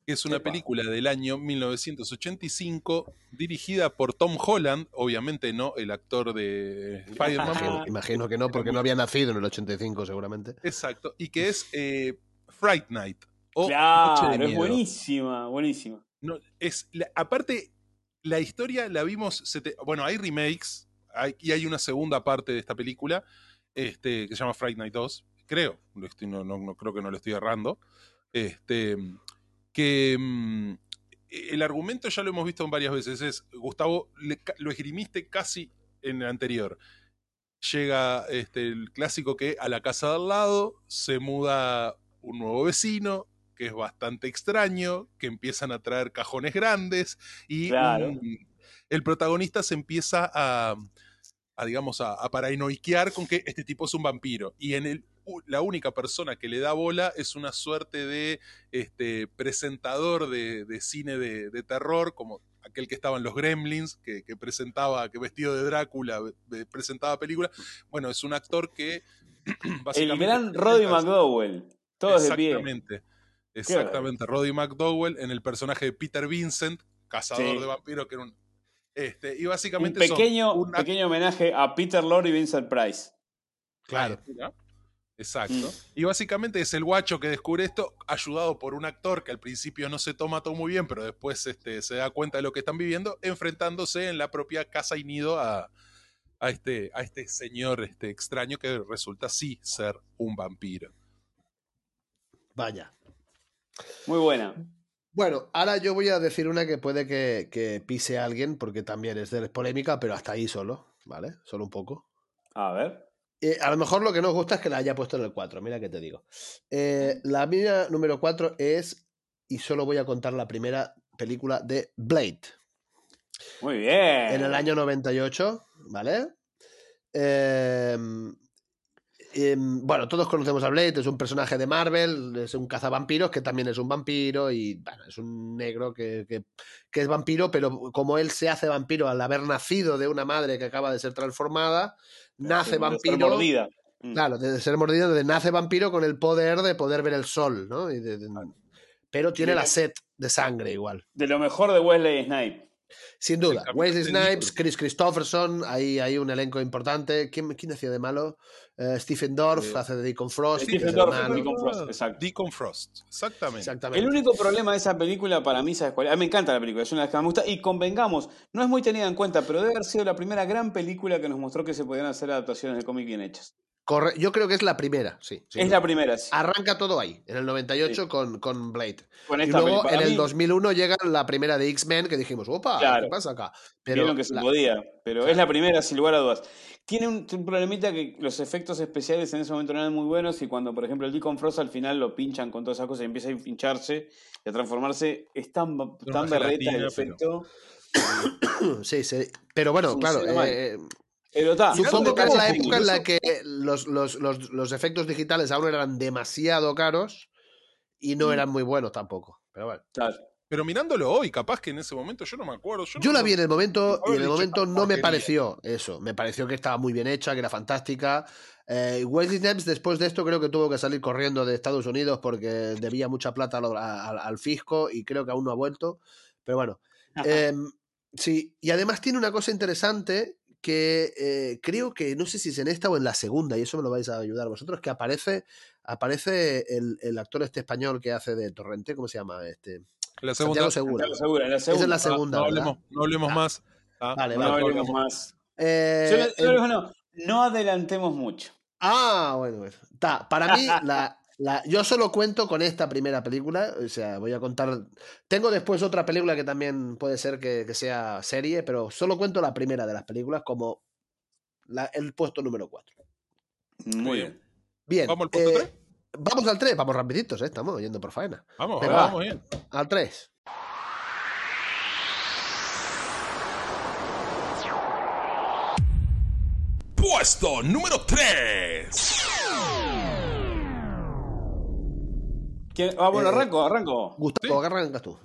es una Epa. película del año 1985 dirigida por Tom Holland, obviamente no el actor de Spider-Man. Imagino, imagino que no, porque no había nacido en el 85 seguramente. Exacto, y que es eh, Fright Night. o Noche de Claro, es Miedo. buenísima, buenísima. No, es, la- aparte, la historia la vimos. bueno, hay remakes y hay una segunda parte de esta película este, que se llama Fright Night 2. Creo, no, creo que no lo estoy errando. Este, que mm, el argumento ya lo hemos visto varias veces. Es, Gustavo, le lo esgrimiste casi en el anterior. Llega este, el clásico que a la casa de al lado se muda un nuevo vecino, que es bastante extraño, que empiezan a traer cajones grandes y Claro. un- el protagonista se empieza a, a, digamos, a, a paranoiquear con que este tipo es un vampiro. Y en el, la única persona que le da bola es una suerte de este, presentador de, de cine de, de terror, como aquel que estaba en los Gremlins, que, que presentaba, que vestido de Drácula presentaba películas. Bueno, es un actor que... El gran Roddy. McDowell. Todos de pie. Exactamente. Exactamente. Roddy McDowell en el personaje de Peter Vincent, cazador Sí. de vampiros, que era un. Este, y Un básicamente. pequeño, un act- pequeño homenaje a Peter Lorre y Vincent Price. Claro. Exacto. Mm. Y básicamente es el guacho que descubre esto, ayudado por un actor que al principio no se toma todo muy bien, pero después este, se da cuenta de lo que están viviendo, enfrentándose en la propia casa y nido a, a este, a este señor este, extraño que resulta sí ser un vampiro. Vaya. Muy buena. Bueno, ahora yo voy a decir una que puede que, que pise a alguien, porque también es de polémica, pero hasta ahí solo, ¿vale? Solo un poco. A ver. Eh, a lo mejor lo que nos gusta es que la haya puesto en el 4, mira que te digo. Eh, la mía número 4 es, y solo voy a contar la primera película de Blade, Muy bien. en el año 98, ¿vale? Eh, em, bueno, todos conocemos a Blade, es un personaje de Marvel, es un cazavampiros que también es un vampiro y bueno, es un negro que, que- que es vampiro, pero como él se hace vampiro al haber nacido de una madre que acaba de ser transformada, nace vampiro. mordida. Mm. Claro, de ser mordido, de nace vampiro con el poder de poder ver el sol, ¿no? Y de- de- pero tiene la sed de sangre igual. De lo mejor de Wesley Snipes. Sin duda. Wesley Snipes. Chris Christopherson, ahí hay un elenco importante. ¿Quién, quién hacía de malo? Eh, Stephen Dorff Eh, hace de Deacon Frost. Stephen Dorff. Deacon Frost, exacto. Deacon Frost, exactamente. Exactamente. El único problema de esa película para mí, ¿sabes cuál? A mí me encanta la película, es una de las que más me gusta. Y convengamos, no es muy tenida en cuenta, pero debe haber sido la primera gran película que nos mostró que se podían hacer adaptaciones de cómic bien hechas. Corre- Yo creo que es la primera, sí. es duda. la primera, sí. Arranca todo ahí, en el 98 con, con Blade. Con Y luego película. en el mí, 2001 llega la primera de X-Men que dijimos, opa, Claro. ¿qué pasa acá? Pero vieron que se la- podía, pero es la primera sin lugar a dudas. Tiene un, un problemita que los efectos especiales en ese momento no eran muy buenos y cuando, por ejemplo, el Deacon Frost al final lo pinchan con todas esas cosas y empieza a hincharse y a transformarse, es tan, tan berreta el efecto. sí, sí. Pero bueno, claro, eh, Pero está. Supongo que es la época en la que los, los- los- los efectos digitales aún eran demasiado caros y no Mm. eran muy buenos tampoco. Pero bueno. Claro. Pero mirándolo hoy, capaz que en ese momento yo no me acuerdo. Yo, Yo no- la vi en el momento y en el momento "Esta no me porquería". pareció eso. Me pareció que estaba muy bien hecha, que era fantástica. Eh, Wesley Snipes después de esto creo que tuvo que salir corriendo de Estados Unidos porque debía mucha plata al, al- al fisco y creo que aún no ha vuelto. Pero bueno. Em, sí, y además tiene una cosa interesante que eh, creo que no sé si es en esta o en la segunda, y eso me lo vais a ayudar vosotros, que aparece, aparece el, el actor este español que hace de Torrente, ¿cómo se llama? Este, La segunda. Santiago Segura. Claro, segura, en la Esa es segunda. la Ah, segunda. no ¿verdad? hablemos, no hablemos más. Ah, Vale, No vale. hablemos más. Eh, Yo yo el- no, no adelantemos mucho. Ah, bueno, bueno. Ta, para mí, la, la- yo solo cuento con esta primera película. O sea, voy a contar. Tengo después otra película que también puede ser que, que sea serie, pero solo cuento la primera de las películas como la- el puesto número 4. Muy bien. bien. ¿Vamos al puesto eh, tres? Vamos al 3, vamos rapiditos, ¿eh? estamos yendo por faena. Vamos, Venga, vamos va. bien. Al 3. Puesto número 3. Ah, bueno, Eh, arranco, arranco. Gustavo, ¿qué arrancas tú?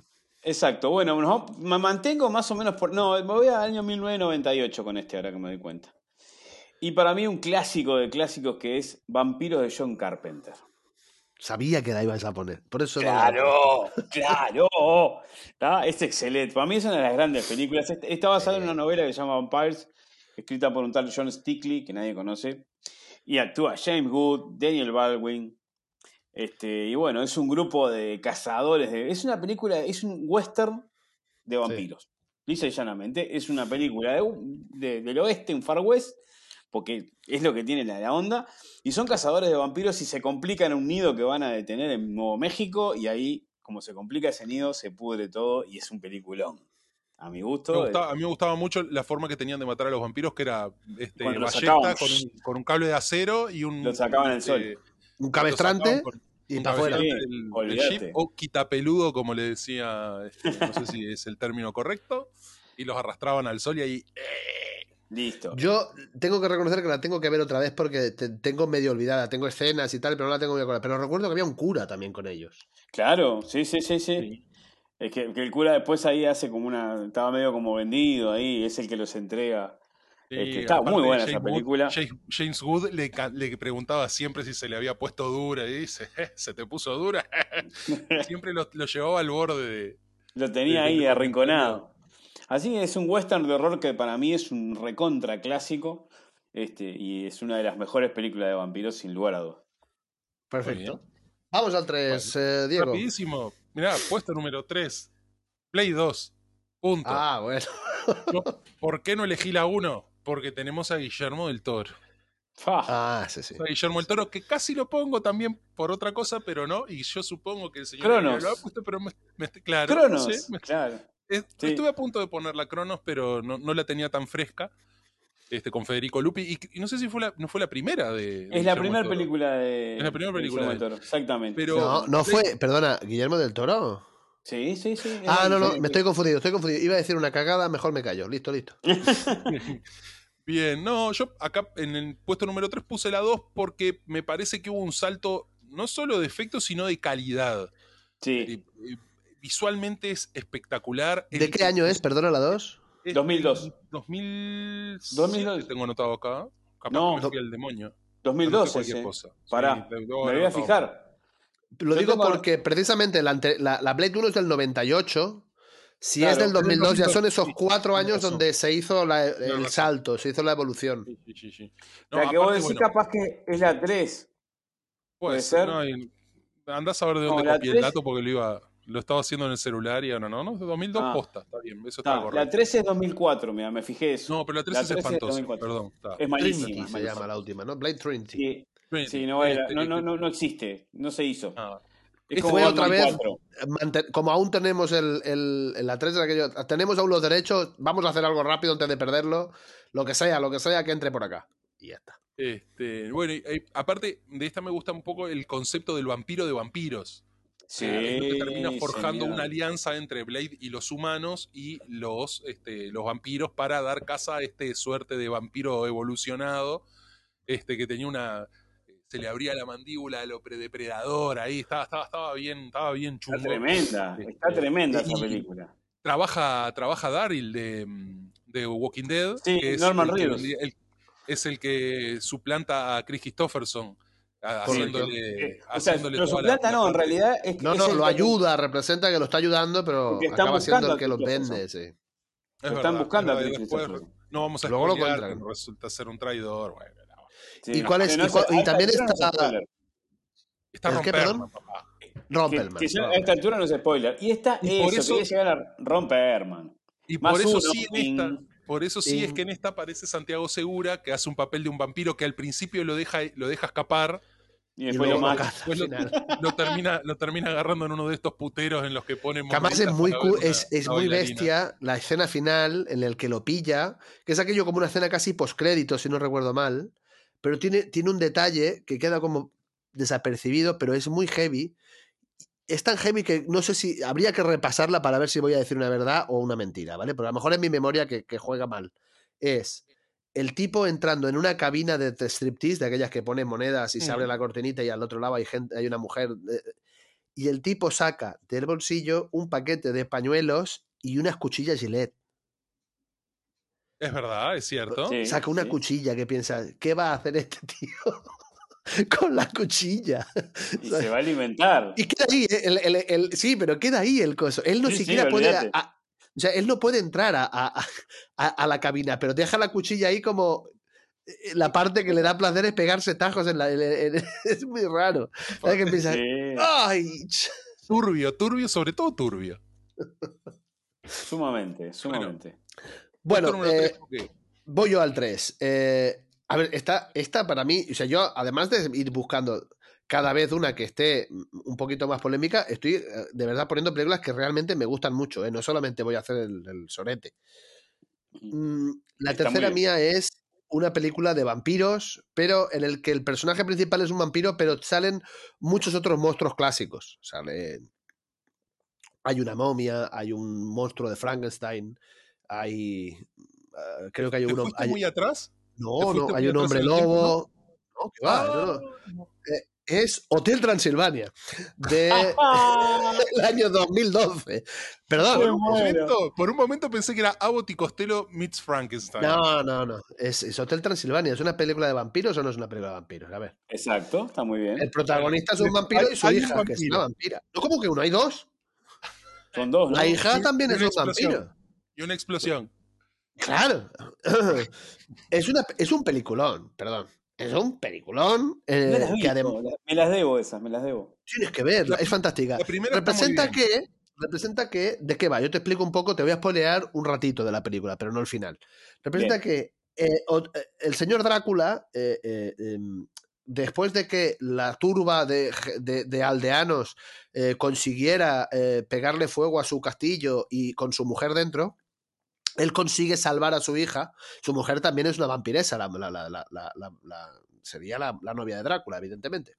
Exacto, bueno, me mantengo más o menos por... No, me voy al año 1998 con este, ahora que me doy cuenta. Y para mí un clásico de clásicos que es Vampiros de John Carpenter. Sabía que la ibas a poner. Por eso no la he Claro, claro. Ah, Es excelente. Para mí es una de las grandes películas. Este- Está basada en una novela que se llama Vampires, escrita por un tal John Stickley, que nadie conoce. Y actúa James Wood, Daniel Baldwin. Este, y bueno, es un grupo de cazadores. De, es una película, es un western de vampiros. Lisa y llanamente. Es una película de, del oeste, un Far West, porque es lo que tiene la, la onda. Y son cazadores de vampiros y se complica en un nido que van a detener en Nuevo México. Y ahí, como se complica ese nido, se pudre todo y es un peliculón. A mi gusto. gustaba- a mí me gustaba mucho la forma que tenían de matar a los vampiros, que era este, sacaban. con un, con un cable de acero y un. Lo sacaban al este, sol. Un cabestrante y para afuera. jeep, o quitapeludo, como le decía, este, no sé si es el término correcto, y los arrastraban al sol y ahí. eh, Listo. Yo tengo que reconocer que la tengo que ver otra vez porque te- tengo medio olvidada. Tengo escenas y tal, pero no la tengo muy acordada. Pero recuerdo que había un cura también con ellos. Claro, sí, sí, sí, sí. Es que, que el cura después ahí hace como una. Estaba medio como vendido ahí, es el que los entrega. Este, está muy buena James esa Wood- película. James, James Wood le, preguntaba siempre si se le había puesto dura y dice, "Eh, ¿se te puso dura? siempre lo, lo llevaba al borde de. Lo tenía de- ahí de- arrinconado. Así que es un western de horror que para mí es un recontra clásico. Este, y es una de las mejores películas de vampiros, sin lugar a dudas. Perfecto. Vamos al 3, Diego. Rapidísimo. Mirá, puesto número 3. Play 2. Punto. Ah, bueno. No, ¿Por qué no elegí la 1? Porque tenemos a Guillermo del Toro. Ah, sí, sí. A Guillermo del Toro, que casi lo pongo también por otra cosa, pero no. Y yo supongo que el señor Cronos. lo ha puesto, pero me, me- claro. no Cronos, sé, me- claro. es- Sí. Estuve a punto de poner la Cronos, pero no, no la tenía tan fresca. Este, con Federico Lupi. Y, y no sé si fue la, no fue la primera de. de Es la primera película de. Es la primera de película Guillermo de del Toro, Exactamente. Pero- No, no fue, perdona, Guillermo del Toro. Sí, sí, sí. Ah, no, no, me estoy confundido, estoy confundido. Iba a decir una cagada, mejor me callo. Listo, listo. Bien, no, yo acá en el puesto número 3 puse la 2 porque me parece que hubo un salto no solo de efectos, sino de calidad. Sí. Eh, eh, visualmente es espectacular. ¿De El- qué año es? Perdona la 2. Eh, 2002. 2007 2002. tengo anotado acá. Capaz No. que me fui al demonio. Anoté 2012. cualquier ese. cosa. Pará, me voy a fijar. Lo Yo digo tengo- porque precisamente la, la, la Blade 1 es del 98. Si Claro, es del es del 2002, ya son 2002, esos cuatro años donde se hizo la- el salto, se hizo la evolución. Sí, sí, sí. No, la que vos aparte, decís bueno, capaz que es la 3. puede puede ser, ser. no, andás a ver de No, dónde la copié el tres- dato porque lo iba lo estaba haciendo en el celular y ahora no, no, de 2002 Ah. posta, está bien, eso está No, la correcto. 3 es 2004, mira, me fijé eso. No, pero la 3 La es 13 es espantosa, 2004. perdón. está. Es Trinity malísima. se llama la última, ¿no? Blade Trinity. Sí, Trinity, sí, no, era- no, no, no, no existe, no se hizo. ah, Es como fue otra vez- 4. Mante- Como aún tenemos el, el- la 3 de aquello, tenemos aún los derechos, vamos a hacer algo rápido antes de perderlo. Lo que sea, lo que sea, que entre por acá. Y ya está. Este, bueno, y- y aparte de esta me gusta un poco el concepto del vampiro de vampiros. Sí, que termina forjando señor. una alianza entre Blade y los humanos y los, este, los vampiros para dar casa a este suerte de vampiro evolucionado, este, que tenía una se le abría la mandíbula a lo predepredador ahí, estaba, estaba, estaba bien, estaba bien Está chungo. tremenda, Este, está tremenda esa película. Trabaja, trabaja Daryl de, de Walking Dead, Sí, que es Norman el que Reedus. el- es el que suplanta a Chris Christopherson, haciéndole, Eh, o sea, haciéndole lo toda la- suplanta la no, en realidad es que No, es no, el lo que- ayuda, representa que lo está ayudando, pero acaba siendo buscando el que los vende, sí. Es Lo están verdad, buscando a Chris Christopherson. No vamos a Luego lo encuentran. que resulta ser un traidor. Bueno, no. Sí. ¿Y cuál es- Que no y cuál- y a esta también altura no está- es spoiler. Está. Perlman, papá. Rompelman. Que, que ya a esta altura no es spoiler. Y está Y por eso, eso- quería llegar a Romperman. Y por eso uno, sí en esta, por eso sí es que en esta aparece Santiago Segura, que hace un papel de un vampiro que al principio lo deja, lo deja escapar, Y Y después luego lo después lo, lo termina, lo termina agarrando en uno de estos puteros en los que ponen Que además es muy, una- es, es muy bestia la escena final en el que lo pilla, que es aquello como una escena casi postcrédito, si no recuerdo mal, pero tiene, tiene un detalle que queda como desapercibido, pero es muy heavy. Es tan heavy que no sé si habría que repasarla para ver si voy a decir una verdad o una mentira, ¿vale? Pero a lo mejor es mi memoria que, que juega mal. Es el tipo entrando en una cabina de striptease, de aquellas que ponen monedas y se Mm. abre la cortinita y al otro lado hay, gente, hay una mujer eh, y el tipo saca del bolsillo un paquete de pañuelos y unas cuchillas Gillette. Es verdad, es cierto. Sí, Saca una sí. cuchilla que piensa, ¿qué va a hacer este tío? con la cuchilla. Y se va a alimentar. Y queda ahí, el, el- el- sí, pero queda ahí el coso. Él no Sí, sí, siquiera puede. a- o sea, él no puede entrar a, a- a- a la cabina, pero deja la cuchilla ahí como. eh, La parte que le da placer es pegarse tajos en la. en- en- es muy raro. ¿Sabes que empieza? Sí. ¡Ay! Turbio, turbio, sobre todo turbio. Sumamente, sumamente. Bueno, Número eh, voy yo al 3. a ver, esta, esta para mí, o sea, yo además de ir buscando cada vez una que esté un poquito más polémica, estoy eh, de verdad poniendo películas que realmente me gustan mucho, ¿eh? no solamente voy a hacer el, el sorete. Mm, la Está tercera mía es una película de vampiros, pero en el que el personaje principal es un vampiro, pero salen muchos otros monstruos clásicos. Sale, hay una momia, hay un monstruo de Frankenstein, hay... ah, creo que hay ¿Te uno... fuiste hay- muy atrás? no, ¿Te no, hay un hombre lobo. No, que va, no, no. Eh, Es Hotel Transilvania, del año 2012. Perdón. Por un, momento, por un momento pensé que era Abbott y Costello meets Frankenstein. No, no, no. Es, es Hotel Transilvania. ¿Es una película de vampiros o no es una película de vampiros? A ver. Exacto, está muy bien. El protagonista es un vampiro y su un hija, que es una vampira. No, como que uno, hay dos. Son dos, ¿no? La hija también es una un vampiro. Y una explosión. Claro. Es, una, es un peliculón, perdón. Es un peliculón eh, las que además me las debo esas, me las debo. tienes que verla, La- es fantástica. representa que representa que de qué va. Yo te explico un poco, te voy a spoilear un ratito de la película, pero no el final. Representa que eh, o- eh, el señor Drácula eh, eh, em, después de que la turba de, de- de aldeanos eh, consiguiera eh, pegarle fuego a su castillo y con su mujer dentro, él consigue salvar a su hija. Su mujer también es una vampiresa, la, la- la- sería la, novia de Drácula, evidentemente.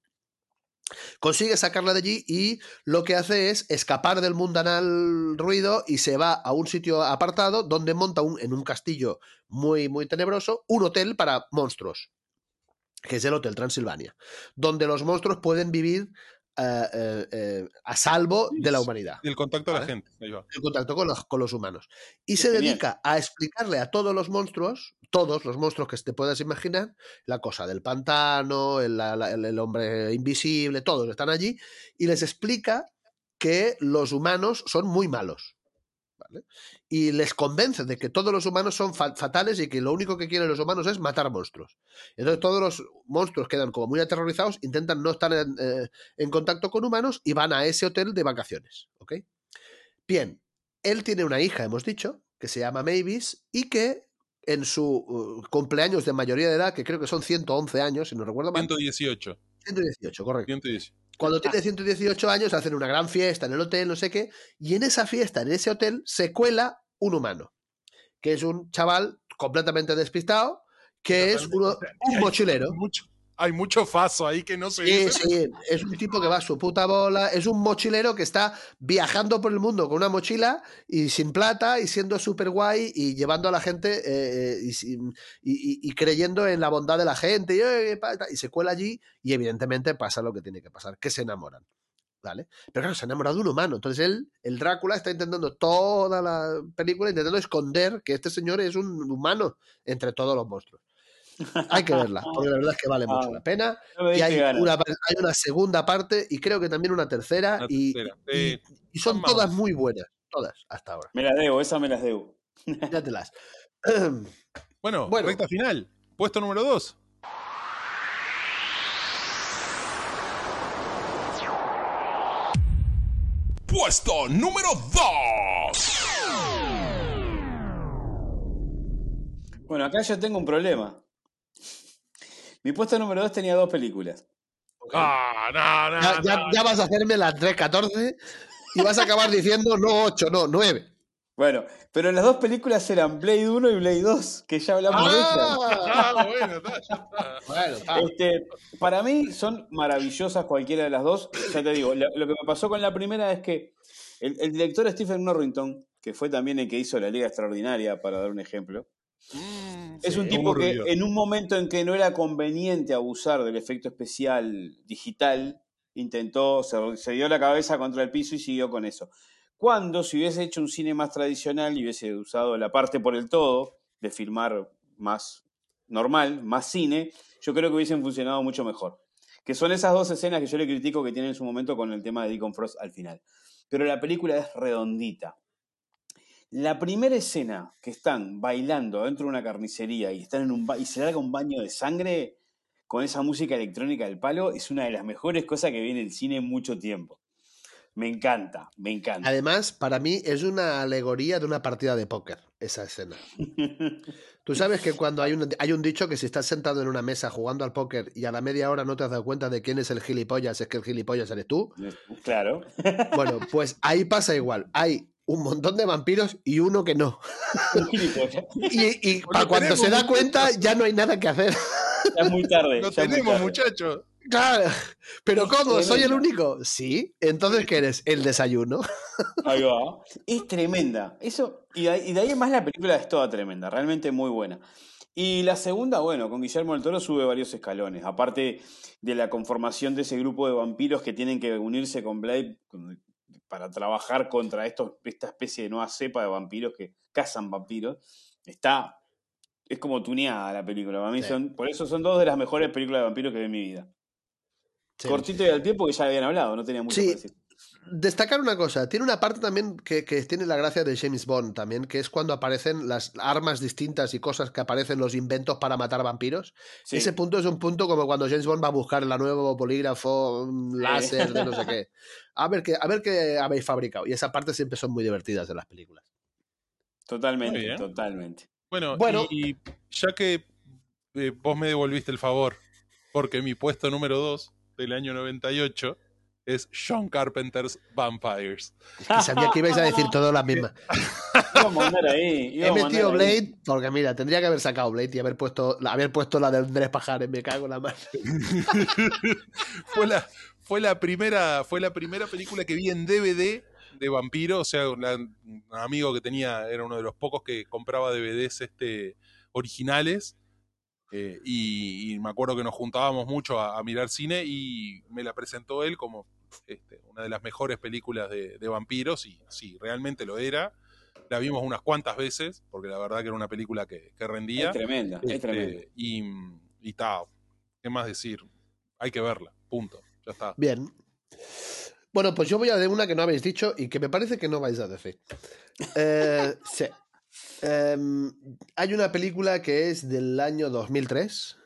Consigue sacarla de allí y lo que hace es escapar del mundanal ruido y se va a un sitio apartado donde monta en un castillo muy, muy tenebroso un hotel para monstruos, que es el Hotel Transilvania, donde los monstruos pueden vivir eh, eh, eh, a salvo de la humanidad Y el contacto de la gente. Ahí va. en contacto con los, con los humanos. Y se genial. dedica a explicarle a todos los monstruos, todos los monstruos que te puedas imaginar, la cosa del pantano, el, la- el- el hombre invisible, todos están allí, y les explica que los humanos son muy malos. ¿Vale? Y les convence de que todos los humanos son fa- fatales y que lo único que quieren los humanos es matar monstruos. Entonces todos los monstruos quedan como muy aterrorizados, intentan no estar en, eh, en contacto con humanos y van a ese hotel de vacaciones. ¿ok? Bien, él tiene una hija, hemos dicho, que se llama Mavis y que en su uh, cumpleaños de mayoría de edad, que creo que son 111 años, si no recuerdo mal, 118. 118, correcto. 118. Cuando tiene 118 años hacen una gran fiesta en el hotel, no sé qué, y en esa fiesta, en ese hotel, se cuela un humano, que es un chaval completamente despistado, que es uno- un mochilero. Mucho, hay mucho faso ahí que no se Sí, dice. sí, es un tipo que va a su puta bola, es un mochilero que está viajando por el mundo con una mochila y sin plata y siendo súper guay y llevando a la gente eh, y, sin- y- y- y creyendo en la bondad de la gente eh, y se cuela allí y evidentemente pasa lo que tiene que pasar, que se enamoran. ¿Vale? Pero claro, se ha enamorado de un humano. Entonces él, el Drácula, está intentando toda la película intentando esconder que este señor es un humano entre todos los monstruos. Hay que verla, porque la verdad es que vale mucho Ah. la pena. No me Y hay una, hay una segunda parte y creo que también una tercera. Una y, tercera, y- sí. y son Vamos. todas muy buenas, todas hasta ahora. Me las debo, esas me las debo. Míratelas. Bueno, Bueno. recta final. Puesto número 2. Puesto número 2. Bueno, acá yo tengo un problema. Mi puesto número 2 tenía dos películas. Ah, no, no, ya, ya- no. ya vas a hacerme las 3.14 y vas a acabar diciendo no 8, no 9. Bueno, pero las dos películas eran Blade 1 y Blade 2, que ya hablamos de ellas. Ah, bueno, está, ya está. Bueno, está. Este, para mí son maravillosas cualquiera de las dos. Ya te digo, lo, lo que me pasó con la primera es que el, el director Stephen Norrington, que fue también el que hizo La Liga Extraordinaria, para dar un ejemplo, Mm, es sí, un tipo que en un momento en que no era conveniente abusar del efecto especial digital, intentó, se, se dio la cabeza contra el piso y siguió con eso. Cuando si hubiese hecho un cine más tradicional y hubiese usado la parte por el todo de filmar más normal, más cine, yo creo que hubiesen funcionado mucho mejor. Que son esas dos escenas que yo le critico que tiene en su momento con el tema de Deacon Frost al final. Pero la película es redondita. La primera escena que están bailando dentro de una carnicería y, están en un ba- y se larga un baño de sangre con esa música electrónica del palo es una de las mejores cosas que vi en el cine en mucho tiempo. Me encanta, me encanta. Además, para mí es una alegoría de una partida de póker, esa escena. Tú sabes que cuando hay un, hay un dicho que si estás sentado en una mesa jugando al póker y a la media hora no te has dado cuenta de quién es el gilipollas, es que el gilipollas eres tú. claro. Bueno, pues ahí pasa igual. Hay un montón de vampiros y uno que no. Y, y Lo para cuando se da cuenta ya no hay nada que hacer. Ya es muy tarde. Lo tenemos, tarde. muchachos. Claro. Pero ¿cómo? ¿Soy el único? Sí. Entonces, ¿qué eres? El desayuno. Ahí va. Es tremenda. Eso, y de, ahí, y de ahí en más la película es toda tremenda, realmente muy buena. Y la segunda, bueno, con Guillermo del Toro sube varios escalones. Aparte de la conformación de ese grupo de vampiros que tienen que unirse con Blade para trabajar contra esta especie de nueva cepa de vampiros que cazan vampiros. Está. Es como tuneada la película. Para mí Sí. son, por eso son dos de las mejores películas de vampiros que vi en mi vida. Sí. Cortito y al pie porque ya habían hablado, no tenía mucho que decir. Destacar una cosa, tiene una parte también que, que tiene la gracia de James Bond también, que es cuando aparecen las armas distintas y cosas que aparecen los inventos para matar vampiros. Sí. Ese punto es un punto como cuando James Bond va a buscar la nuevo bolígrafo, un láser, de no sé qué. A ver qué, a ver qué habéis fabricado. Y esa parte siempre son muy divertidas de las películas. Totalmente, totalmente. Bueno, Bueno. y ya que eh, vos me devolviste el favor, porque mi puesto número 2 del año 98 es John Carpenter's Vampires. Y sabía que ibais a decir todo la misma. Íbamos a andar ahí. He metido ahí. Blade porque, mira, tendría que haber sacado Blade y haber puesto, haber puesto la de Andrés Pajares, me cago en la mano. fue la fue la primera fue la primera película que vi en DVD de vampiro, o sea, un amigo que tenía era uno de los pocos que compraba DVDs este originales. Eh, y, y me acuerdo que nos juntábamos mucho a, a mirar cine y me la presentó él como este, una de las mejores películas de, de vampiros y sí, realmente lo era. La vimos unas cuantas veces, porque la verdad que era una película que, que rendía. Es tremenda, es Este, tremenda. y, y ta, ¿qué más decir? Hay que verla, punto. Ya está. Bien. Bueno, pues yo voy a de una que no habéis dicho y que me parece que no vais a decir. Eh, sí. Em, hay una película que es del año 2003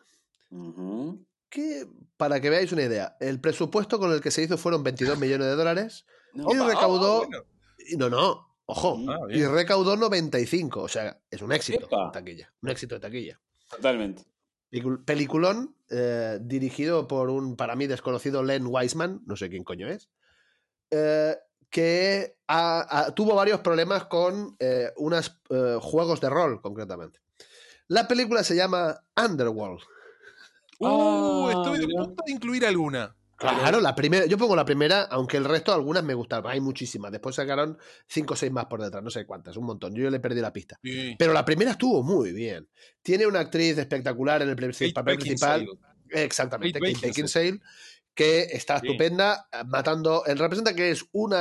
Ujú. que, para que veáis una idea, el presupuesto con el que se hizo fueron 22 millones de dólares No, y recaudó... bueno. y No, no, ojo. Ah, y recaudó 95, o sea, es un éxito de taquilla. Un éxito de taquilla. Totalmente. Pelicul- Peliculón eh, dirigido por un para mí desconocido Len Wiseman, no sé quién coño es, eh, que ha- ha- tuvo varios problemas con eh, unos juegos de rol, concretamente. La película se llama Underworld. Uh, estoy mirá. punto de incluir alguna. Claro, la primera, yo pongo la primera, aunque el resto algunas me gustaron, hay muchísimas. Después sacaron cinco o seis más por detrás, no sé cuántas, un montón. Yo le perdí la pista. Sí. Pero la primera estuvo muy bien. Tiene una actriz espectacular en el papel principal. Exactamente, Kate Beckinsale. Que está Sí. estupenda eh, matando. Él representa que es un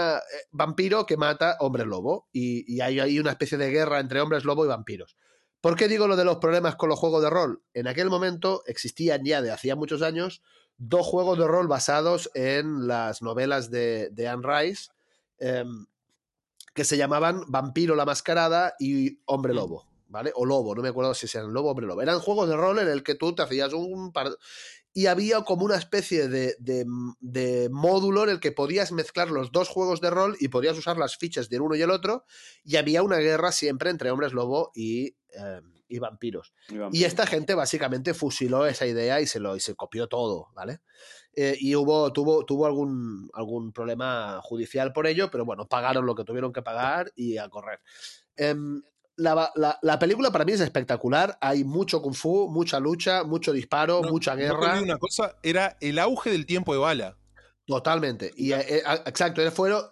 vampiro que mata hombres lobo y, y hay ahí una especie de guerra entre hombres lobo y vampiros. ¿Por qué digo lo de los problemas con los juegos de rol? En aquel momento existían ya de hacía muchos años dos juegos de rol basados en las novelas de, de Anne Rice em, que se llamaban Vampiro la Mascarada y Hombre Lobo, ¿vale? O Lobo, no me acuerdo si eran Lobo o Hombre Lobo. Eran juegos de rol en el que tú te hacías un par... Y había como una especie de, de- de módulo en el que podías mezclar los dos juegos de rol y podías usar las fichas del uno y el otro y había una guerra siempre entre hombres lobo y, eh, y vampiros. Y esta gente básicamente fusiló esa idea y se lo y se copió todo, ¿vale? Eh, y hubo, tuvo, tuvo algún, algún problema judicial por ello, pero bueno, pagaron lo que tuvieron que pagar y a correr. Em, la, la- la película para mí es espectacular. Hay mucho kung fu, mucha lucha, mucho disparo, No, mucha guerra. una cosa, era el auge del tiempo de bala. Totalmente. Y eh, eh, exacto,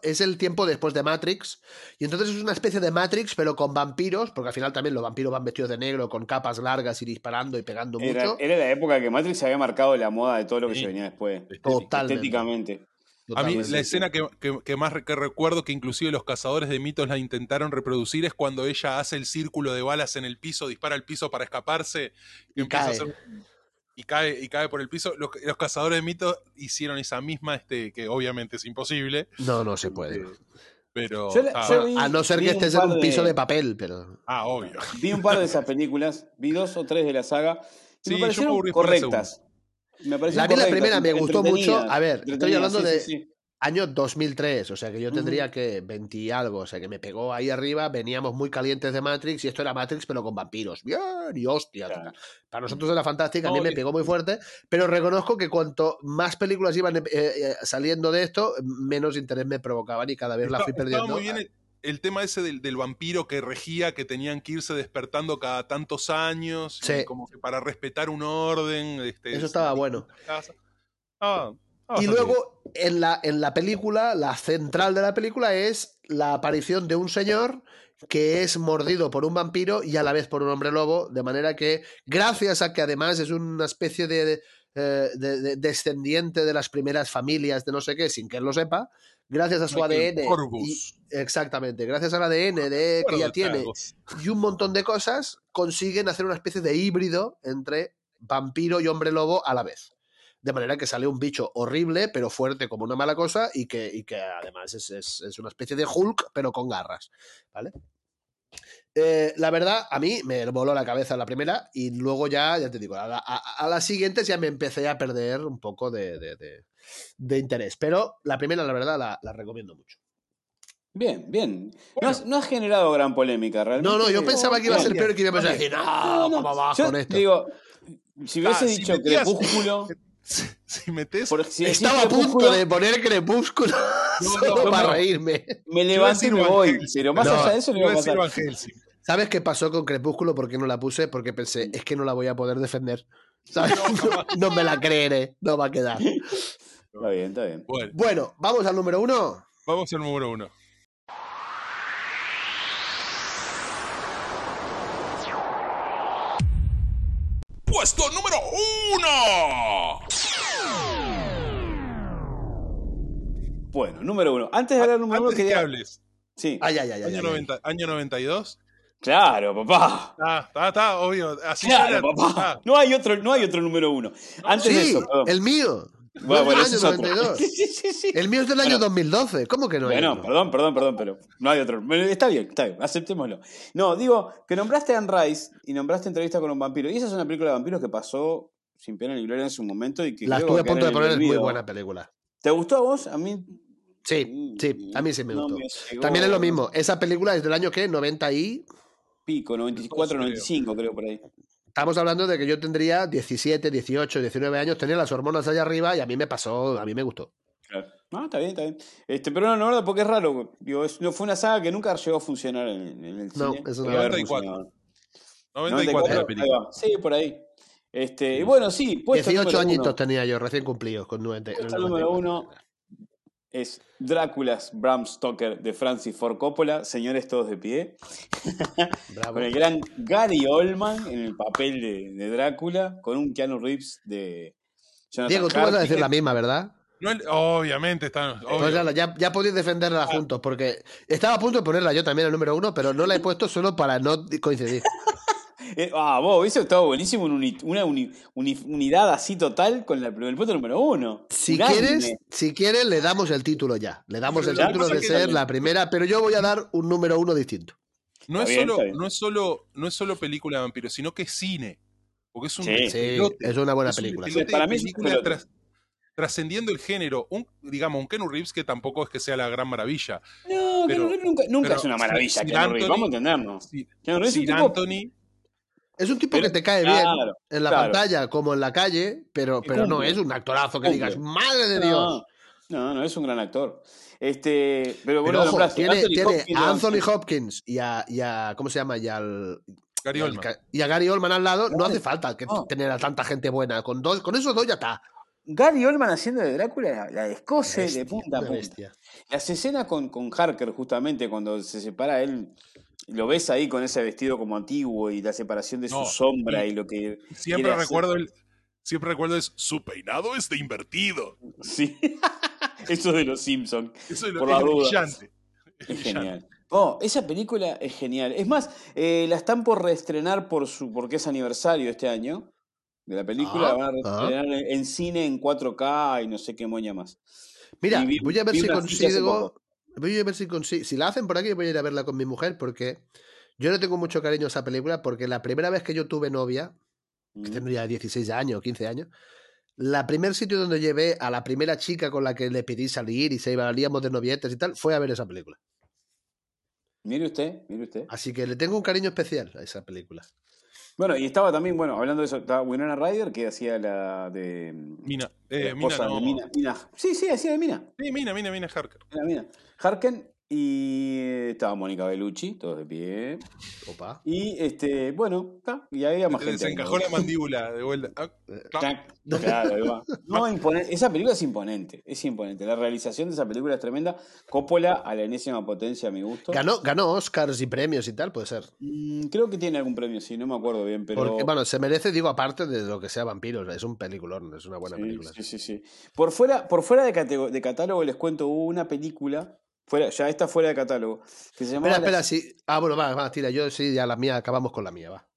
es, el tiempo después de Matrix. Y entonces es una especie de Matrix, pero con vampiros, porque al final también los vampiros van vestidos de negro, con capas largas y disparando y pegando Era, mucho. era la época que Matrix había marcado la moda de todo lo que Sí. se venía después. Totalmente. Estéticamente. A mí la escena que, que- que más que recuerdo que inclusive los cazadores de mitos la intentaron reproducir es cuando ella hace el círculo de balas en el piso, dispara al piso para escaparse Y empieza a cae. hacer- y cae y cae por el piso. Los, los cazadores de mitos hicieron esa misma, este, que obviamente es imposible, No, no se puede. pero Yo la- ah, yo vi- A no ser que un estés en un piso de papel, pero. ah, obvio. Vi un par de esas películas, vi dos o tres de la saga. Y Sí, me yo parecieron correctas. Me La primera, me gustó mucho. A ver, estoy hablando sí, de sí, sí. año 2003, o sea que yo tendría que 20 y algo, o sea que me pegó ahí arriba, veníamos muy calientes de Matrix y esto era Matrix pero con vampiros. Bien, y hostia. Claro. Para nosotros era fantástica, a mí me pegó muy fuerte, pero reconozco que cuanto más películas iban eh, eh, saliendo de esto, menos interés me provocaban y cada vez la fui estaba perdiendo. muy bien el, tema ese del, del vampiro que regía, que tenían que irse despertando cada tantos años, y como que para respetar un orden. Este, Eso estaba bueno. Ah, ah, Y luego, en la, en la película, la central de la película es la aparición de un señor que es mordido por un vampiro y a la vez por un hombre lobo, de manera que, gracias a que además es una especie de, eh, de- de descendiente de las primeras familias de no sé qué, sin que él lo sepa, gracias a su ADN. Y- exactamente, gracias al ADN de, que ya tiene y un montón de cosas, consiguen hacer una especie de híbrido entre vampiro y hombre lobo a la vez. De manera que sale un bicho horrible, pero fuerte como una mala cosa, y que, y que además es, es- es una especie de Hulk, pero con garras. ¿Vale? Eh, la verdad, a mí me voló la cabeza la primera, y luego ya, ya te digo, a, la- a- a las siguientes ya me empecé a perder un poco de, de- de- de interés. Pero la primera, la verdad, la, la recomiendo mucho. Bien, bien. No, has, no has generado gran polémica, realmente. No, no, yo pensaba que iba a ser peor y que iba a pensar, decir, no, ¿cómo vas Yo con esto? digo, si hubiese Ah, si dicho metías- Crepúsculo, Si metes. si Estaba a punto de poner crepúsculo solo no, para no. reírme. me levanto y me voy. Pero más No, allá de eso no Iba iba a pasar. ¿Sabes qué pasó con Crepúsculo? ¿Por qué no la puse? Porque pensé, es que no la voy a poder defender. ¿Sabes? No, no me la creeré, no va a quedar. Está bien, está bien. Bueno, Bueno, vamos al número uno. vamos al número uno. Puesto número uno. Bueno, número uno. Antes de hablar del número uno, Antes de que quería. hables, Sí. Ay, ay, ay, ay. año, ay, 90 año 92. Claro, papá. Ah, está, está, obvio. Así Claro, suena, papá. está. No hay otro, no hay otro número uno. Antes de Sí, eso, perdón. el mío. No Bueno, bueno, es ese del es año otro. 92. Sí, sí, sí. El mío es del año Bueno. 2012. ¿Cómo que no hay Bueno, perdón, perdón, perdón, pero no hay otro. Bueno, Está bien, está bien, aceptémoslo. No, digo, que nombraste a Anne Rice y nombraste entrevista con un vampiro. Y esa es una película de vampiros que pasó sin pena ni gloria en su momento y que La estuve a punto de poner, es muy buena película. ¿Te gustó a vos? A mí. Sí, sí, a mí sí me no gustó. me. También es lo mismo. Esa película es del año que 90 y. Pico, 94, 95, creo por ahí. Estamos hablando de que yo tendría 17, 18, 19 años, tenía las hormonas allá arriba y a mí me pasó, a mí me gustó. Claro. No, está bien, está bien. Este, pero no, no, verdad, porque es raro. Digo, es- no, fue una saga que nunca llegó a funcionar en, en el No, cine. es una- Podría haber 94. funcionado. 94 la ahí película. va. Sí, por ahí. Este, y bueno, sí, puesto 18 número añitos uno. tenía yo, recién cumplidos, con 90. en el Puesto número 94. uno es Dráculas Bram Stoker de Francis Ford Coppola. Señores, todos de pie. Bravo. Con el gran Gary Oldman en el papel de, de Drácula, con un Keanu Reeves de Jonathan Diego, tú vas a decir la misma, ¿verdad? No, obviamente está. Pues obvio. ya, ya, ya podéis defenderla juntos, porque estaba a punto de ponerla yo también el número uno, pero no la he puesto solo para no coincidir. Eh, ah, vos, eso estaba buenísimo, un una uni- uni- unidad así total con la- el puesto número uno. Si Unánime. quieres, si quieres, le damos el título ya. Le damos el título de ser también. la primera, pero yo voy a dar un número uno distinto. No Está es, bien, solo, no, es solo, no es solo película de vampiros, sino que es cine. Porque es un Sí. Sí, despelote. es una buena Es un película. Para mí película tras- trascendiendo el género. Un, digamos, un Keanu Reeves que tampoco es que sea la gran maravilla. No, Pero- Reeves nunca, nunca pero es una maravilla, Sir Keanu Reeves, Anthony- vamos a entendernos. Sir, Keanu Reeves es un Sir tipo- Anthony, Es un tipo Pero- que te cae bien en la claro. pantalla como en la calle, pero, pero no es un actorazo que digas, madre de Dios. No, no, no, es un gran actor. Este, pero bueno, Pero ojo, nombraste tiene, Anthony tiene Hopkins, a Anthony. Hopkins y a, y a- ¿cómo se llama? Y al, Gary Oldman. y a Gary Oldman al lado, no hace falta que No. tener a tanta gente buena. Con dos, con esos dos ya está. Gary Oldman haciendo de Drácula la, descose de punta a punta. bestia. Las escenas con, con Harker, justamente, cuando se separa él, lo ves ahí con ese vestido como antiguo y la separación de No, su sombra y- y lo que. Siempre hacer. recuerdo el. Siempre recuerdo es su peinado está invertido. Sí. Eso de los Simpsons. Eso es, lo, Por es dudas. brillante. Es Es brillante. genial. Oh, esa película es genial. Es más, eh, la están por reestrenar por su, porque es aniversario este año de la película. Ah, la van a reestrenar en, en cine en 4K y no sé qué moña más. Mira, vi- voy a ver si consigo. Voy a ver si consigo. Si la hacen por aquí, voy a ir a verla con mi mujer porque yo no tengo mucho cariño a esa película porque la primera vez que yo tuve novia, que Mm. tendría 16 años, 15 años, la primer sitio donde llevé a la primera chica con la que le pedí salir y se ibaríamos de novietes y tal, fue a ver esa película. Mire usted, mire usted. Así que le tengo un cariño especial a esa película. Bueno, y estaba también, bueno, hablando de eso, estaba Winona Ryder que hacía la de. Mina, la eh, Mina, no. de Mina, Mina. Sí, sí, hacía de Mina. Sí, Mina, Mina, Mina Harker. Era Mina. Harken y estaba Mónica Bellucci, todos de pie. Opa. Y este, bueno, está, y había más Se gente. ahí, desencajó ¿no? la mandíbula de vuelta. Ah, Claro, ahí va. No, esa película es imponente, es imponente. La realización de esa película es tremenda. Coppola a la enésima potencia a mi gusto. Ganó, ganó Oscars y premios y tal, puede ser. Mm, creo que tiene algún premio, sí, no me acuerdo bien, pero. Porque, bueno, se merece, digo, aparte de lo que sea vampiros. Es un peliculón, es una buena sí, película. sí, sí, sí. Por fuera, por fuera de, de catálogo les cuento, hubo una película, fuera, ya está fuera de catálogo, que se llamaba. Espera, espera, sí. Ah, bueno, va, va, tira. Yo sí, ya la mía, acabamos con la mía, va.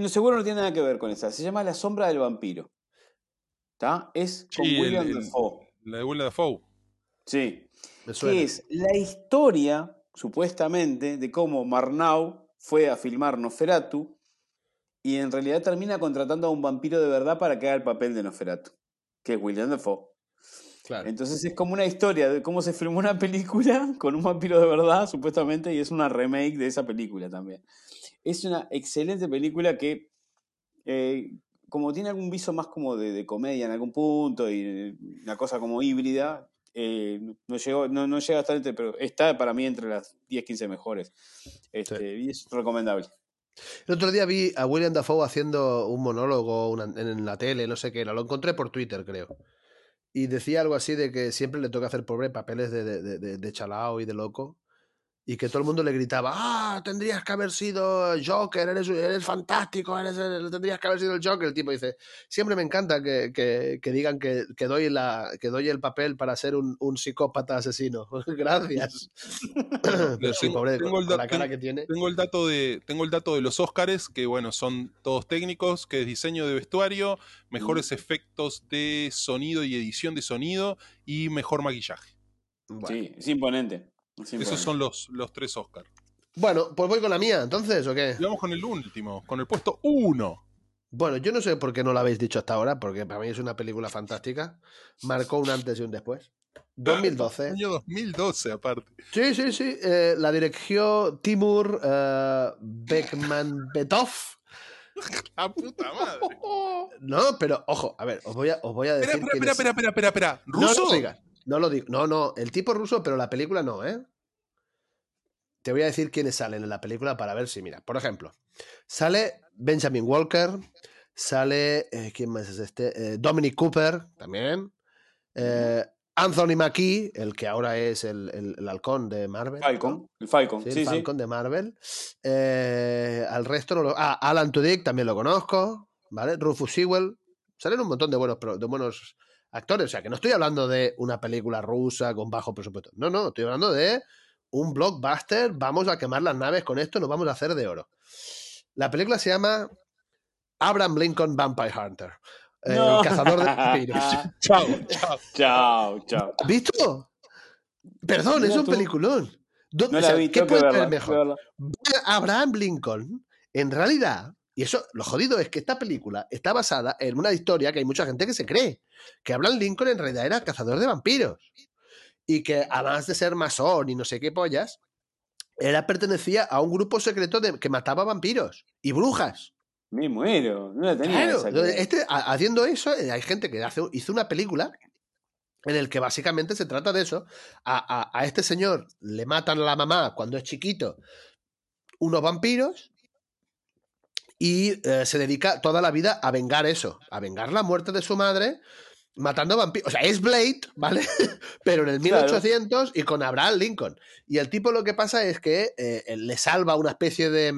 no- seguro no tiene nada que ver con esa. Se llama La sombra del vampiro. ¿Está? Es con Sí, William Dafoe. La de Willem Dafoe. Sí. Me suena. que es la historia, supuestamente, de cómo Marnau fue a filmar Nosferatu y en realidad termina contratando a un vampiro de verdad para que haga el papel de Nosferatu, que es William Dafoe. Claro. Entonces es como una historia de cómo se filmó una película con un vampiro de verdad, supuestamente, y es una remake de esa película también. Es una excelente película que, eh, como tiene algún viso más como de, de comedia en algún punto y eh, una cosa como híbrida, eh, no, llegó, no, no llega hasta entre, pero está para mí entre las 10, 15 mejores. Este, Y es recomendable. El otro día vi a William Dafoe haciendo un monólogo una- en la tele, no sé qué era. Lo encontré por Twitter, creo. Y decía algo así de que siempre le toca hacer pobre papeles de, de, de- de- chalao y de loco. Y que todo el mundo le gritaba, ah, tendrías que haber sido Joker, eres, eres fantástico, eres el- tendrías que haber sido el Joker. El tipo dice, siempre me encanta que, que- que digan que, que doy la, que doy el papel para ser un, un psicópata asesino. Gracias. Pero sí, Tengo- pobre, tengo con, el con da- la cara tengo- que tiene. Tengo el dato de, tengo el dato de los Óscares, que bueno, son todos técnicos, que es diseño de vestuario, mejores Mm. efectos de sonido y edición de sonido y mejor maquillaje. Bueno. Sí, es imponente. Es Esos son los, los tres Óscar. Bueno, pues voy con la mía, entonces, ¿o qué? Y vamos con el último, con el puesto 1. Bueno, yo no sé por qué no lo habéis dicho hasta ahora, porque para mí es una película fantástica. Marcó un antes y un después. 2012. Año 2012, aparte. Sí, sí, sí. eh, la dirigió Timur eh, Bekmanbetov. ¡A puta madre! No, pero ojo, a ver, os voy a, os voy a decir. Espera, espera, espera, es. espera, espera, espera, espera. No ¿Ruso? lo digas. No lo digo. No, no, el tipo ruso, pero la película no, ¿eh? Te voy a decir quiénes salen en la película para ver si, mira, por ejemplo, sale Benjamin Walker, sale, eh, ¿quién más es este? Eh, Dominic Cooper, también. eh, Anthony Mackie, el que ahora es el, el- el halcón de Marvel. ¿no? Falcon, el Falcon, Sí, sí, el sí. Falcon de Marvel. Al resto no lo. Ah, Alan Tudyk también lo conozco. ¿Vale? Rufus Sewell. Salen un montón de buenos, de buenos actores. O sea, que no estoy hablando de una película rusa con bajo presupuesto. No, no, estoy hablando de un blockbuster. Vamos a quemar las naves con esto, nos vamos a hacer de oro. La película se llama Abraham Lincoln Vampire Hunter. No. El cazador de vampiros. Chao, chao. Chao, chao. ¿Visto? Perdón, Mira es un tú. peliculón. ¿Dó- No o la sea, vi, ¿Qué puede verla, ser mejor? Abraham Lincoln, en realidad, y eso lo jodido es que esta película está basada en una historia que hay mucha gente que se cree, que Abraham Lincoln en realidad era cazador de vampiros y que además de ser masón y no sé qué pollas, era pertenecía a un grupo secreto de, que mataba vampiros y brujas. Me muero, no la tenía Claro, esa. entonces, este, ha- haciendo eso, eh, hay gente que hace, hizo una película en el que básicamente se trata de eso. A, a- a este señor le matan a la mamá cuando es chiquito unos vampiros y eh, se dedica toda la vida a vengar eso, a vengar la muerte de su madre matando vampiros. O sea, es Blade, ¿vale? Pero en el Claro. 1800 y con Abraham Lincoln. Y el tipo lo que pasa es que eh, le salva una especie de,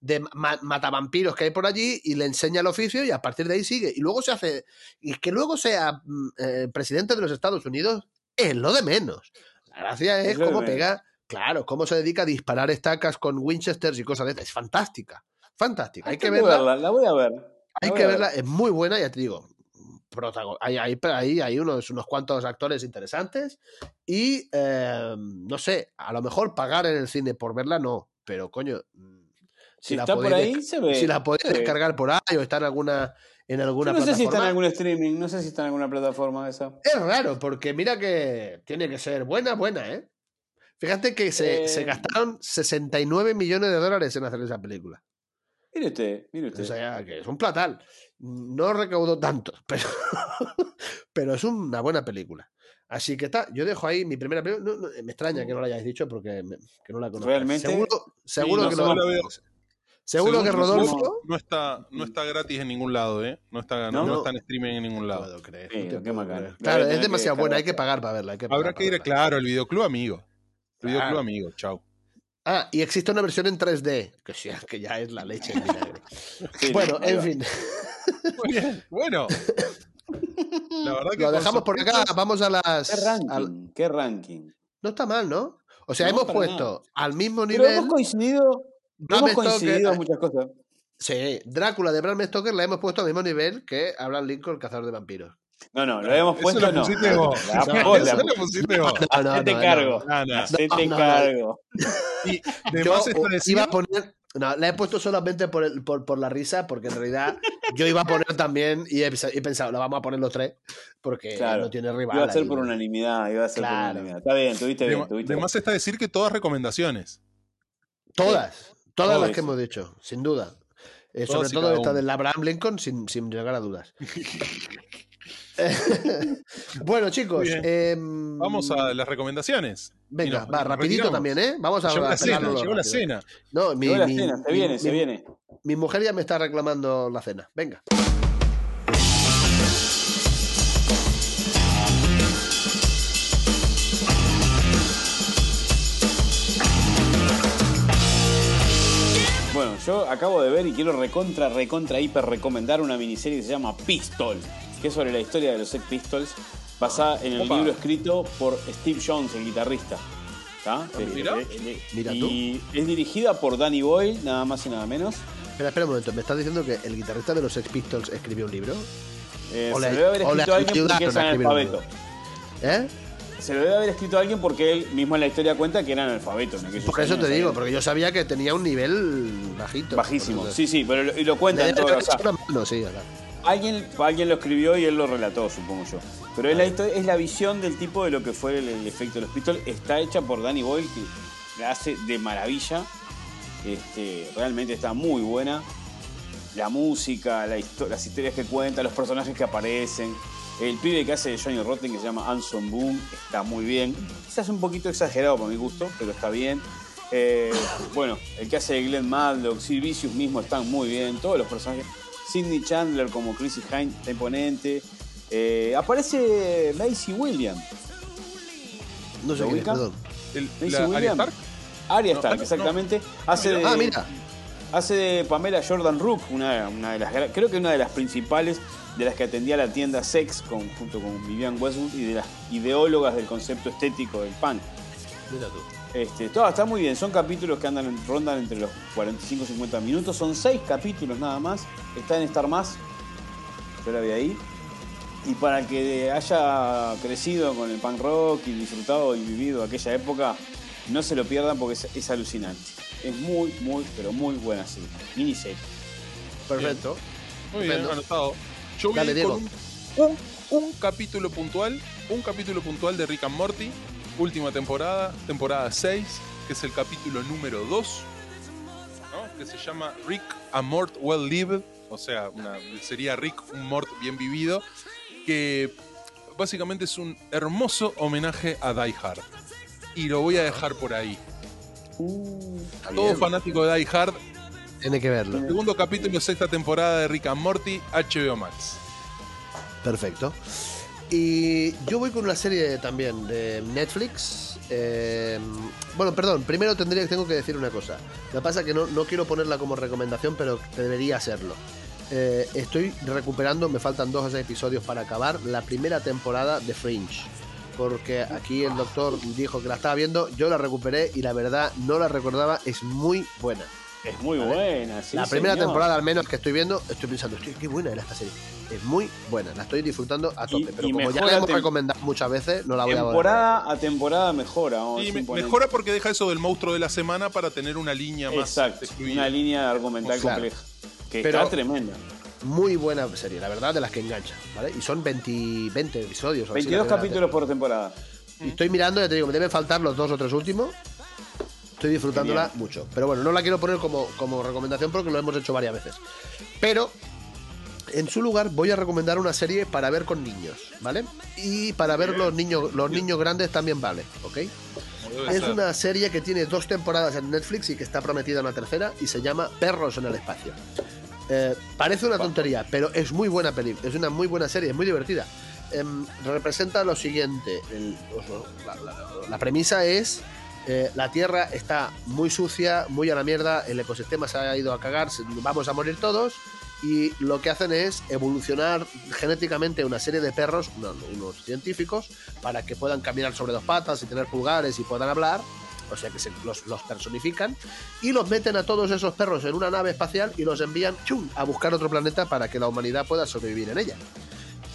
de ma- matavampiros que hay por allí y le enseña el oficio y a partir de ahí sigue. Y luego se hace. Y que luego sea mm, eh, presidente de los Estados Unidos es lo de menos. La gracia es, Es de cómo pega, claro, cómo se dedica a disparar estacas con Winchesters y cosas de estas. Es fantástica, fantástica. Hay que Tengo verla. La voy a ver. Hay que verla, es muy buena, ya te digo. Hay, hay, hay, hay unos, unos cuantos actores interesantes y eh, no sé, a lo mejor pagar en el cine por verla no, pero coño, mm, Si la está por ahí, se ve. si la podéis descargar por ahí o está en alguna, en alguna Yo no sé si está en plataforma. algún streaming, no sé si está en alguna plataforma esa. Es raro, porque mira que tiene que ser buena, buena, ¿eh? Fíjate que se, Eh. se gastaron 69 millones de dólares en hacer esa película. Mire usted, mire usted. O sea, que es un platal. No recaudó tanto, pero, pero es una buena película. Así que está, yo dejo ahí mi primera película. No, no, me extraña que no la hayáis dicho porque me- que no la conozco. Realmente, Seguro, seguro no que no la veo. Seguro que Rodolfo. No está, no está gratis en ningún lado, ¿eh? No está, no, ¿No? no está en streaming en ningún No lado. puedo creer. Sí, no te qué creer. Claro, es demasiado buena, hay que pagar para verla. hay que Habrá que ir, verla. claro, el videoclub amigo. El videoclub Claro. amigo, chau. Ah, y existe una versión en 3D, que, sí, que ya es la leche. Sí, bueno, en fin, Muy bien, bueno. La verdad que lo dejamos por acá. Vamos a las. ¿Qué ranking? al- ¿Qué ranking? No está mal, ¿no? O sea, No, hemos puesto al mismo Pero nivel. hemos coincidido, Bram hemos Stoker- coincidido en muchas cosas. Sí, Drácula de Bram Stoker la hemos puesto al mismo nivel que Abraham Lincoln, el cazador de vampiros. No, no, lo habíamos Eso puesto lo no. pusiste vos. La No, Eso lo pusiste. vos. No, no, cargo. No, no. Hacete No, no, no. cargo. Y de Yo iba a poner. No, la he puesto solamente por, el- por, por la risa, porque en realidad yo iba a poner también y he, he pensado, la vamos a poner los tres, porque Claro. no tiene rival. Iba a ser ahí. por unanimidad, iba a ser Claro. por unanimidad. Está bien, tuviste de, bien, tuviste de bien. está decir que todas recomendaciones. Todas, todas Todo las que eso. hemos dicho, sin duda. Eh, Todas sobre todo esta una. del Abraham Lincoln, sin, sin llegar a dudas. bueno, chicos, em, Vamos a las recomendaciones. Venga, nos- va, nos rapidito retiramos. también, ¿eh? Vamos a Llegó la cena, llegó la cena. No, mi, Llegó la mi- cena, se mi- viene, se mi- viene. Mi mujer ya me está reclamando la cena. Venga. Bueno, yo acabo de ver y quiero recontra, recontra, hiper recomendar una miniserie que se llama Pistol, que es sobre la historia de los Sex Pistols, basada en el Opa. libro escrito por Steve Jones, el guitarrista. ¿Tá? Eh, mira. eh, eh, Mira y es dirigida por Danny Boyle, nada más y nada menos. Espera, espera un momento. ¿Me estás diciendo que el guitarrista de los Sex Pistols escribió un libro? Eh, O se le- lo debe haber escrito a alguien porque es analfabeto. ¿Eh? Se lo debe haber escrito a alguien porque él mismo en la historia cuenta que era analfabeto. aquellos Por eso te digo, porque yo sabía que tenía un nivel bajito. Bajísimo. Sí, sí, pero lo, y lo Le cuenta en debe todo. haber o sea, sí. Alguien, alguien lo escribió y él lo relató, supongo yo. Pero es la, es la visión del tipo de lo que fue el, el efecto de los Pistols. Está hecha por Danny Boyle, que la hace de maravilla. Este, realmente está muy buena. La música, la histo- las historias que cuenta, los personajes que aparecen. El pibe que hace de Johnny Rotten, que se llama Anson Boom, está muy bien. Quizás un poquito exagerado para mi gusto, pero está bien. Eh, bueno, el que hace de Glenn Madlock, Sid Vicious mismo están muy bien. Todos los personajes. Sidney Chandler como Chrissy Hine está imponente. Eh, aparece Macy Williams. No sé ¿Lo quién perdón. El, Macy la, Williams. Stark. Arya No, Stark, no, exactamente. Hace de, Ah, mira. hace de Pamela Jordan Rook, una, una de las creo que una de las principales de las que atendía la tienda Sex con, junto con Vivian Westwood y de las ideólogas del concepto estético del punk. Mira tú. Este, todo está muy bien, son capítulos que andan rondan entre los 45 y 50 minutos, son seis capítulos nada más, está en Star Más, yo la vi ahí. Y para el que haya crecido con el punk rock y disfrutado y vivido aquella época, no se lo pierdan porque es, es alucinante. Es muy, muy, pero muy buena serie. Miniserie. Perfecto. Muy bien, anotado. Yo voy Dale, Diego. con un, un, un capítulo puntual, un capítulo puntual de Rick and Morty, última temporada, temporada 6, que es el capítulo número 2, ¿no? que se llama Rick a Mort Well Lived, o sea, una- sería Rick un Mort bien vivido, que básicamente es un hermoso homenaje a Die Hard. Y lo voy a dejar por ahí. Está Todo bien. fanático de Die Hard, Tiene que verlo. segundo capítulo, sexta temporada de Rick and Morty, HBO Max. Perfecto. Y yo voy con una serie también de Netflix. eh, bueno, perdón, primero tendría, tengo que decir una cosa. Lo que pasa es que no, no quiero ponerla como recomendación, pero debería hacerlo. Eh, estoy recuperando, me faltan dos o seis episodios para acabar, la primera temporada de Fringe. porque aquí el doctor dijo que la estaba viendo, yo la recuperé y la verdad no la recordaba, es muy buena. Es muy buena, sí, la primera señor. temporada al menos que estoy viendo, estoy pensando, "Hostia, qué buena era esta serie. Es muy buena, la estoy disfrutando a tope, Y- pero y como ya la hemos recomendado muchas veces, no la voy a volver. Temporada a temporada mejora. vamos, Y me- mejora porque deja eso del monstruo de la semana para tener una línea más Exacto, excluida. una línea argumental Claro. compleja. Que Pero- está tremenda. Muy buena serie, la verdad, de las que engancha, ¿vale? Y son 20, 20 episodios. o así, la 22 primera capítulos por temporada. Y estoy mirando, ya te digo, me deben faltar los dos o tres últimos. Estoy disfrutándola Genial. mucho. Pero bueno, no la quiero poner como, como recomendación porque lo hemos hecho varias veces. Pero en su lugar voy a recomendar una serie para ver con niños, ¿vale? Y para ver los niños, los niños grandes también vale, ¿ok? Es una serie que tiene dos temporadas en Netflix y que está prometida una tercera y se llama Perros en el espacio. Eh, parece una tontería, pero es muy buena peli, es una muy buena serie, es muy divertida. Em, representa lo siguiente: el- la, la- la premisa es eh, la Tierra está muy sucia, muy a la mierda, el ecosistema se ha ido a cagar, vamos a morir todos. Y lo que hacen es evolucionar genéticamente una serie de perros, unos, científicos, para que puedan caminar sobre dos patas y tener pulgares y puedan hablar. O sea que se- los, personifican y los meten a todos esos perros en una nave espacial y los envían a buscar otro planeta para que la humanidad pueda sobrevivir en ella.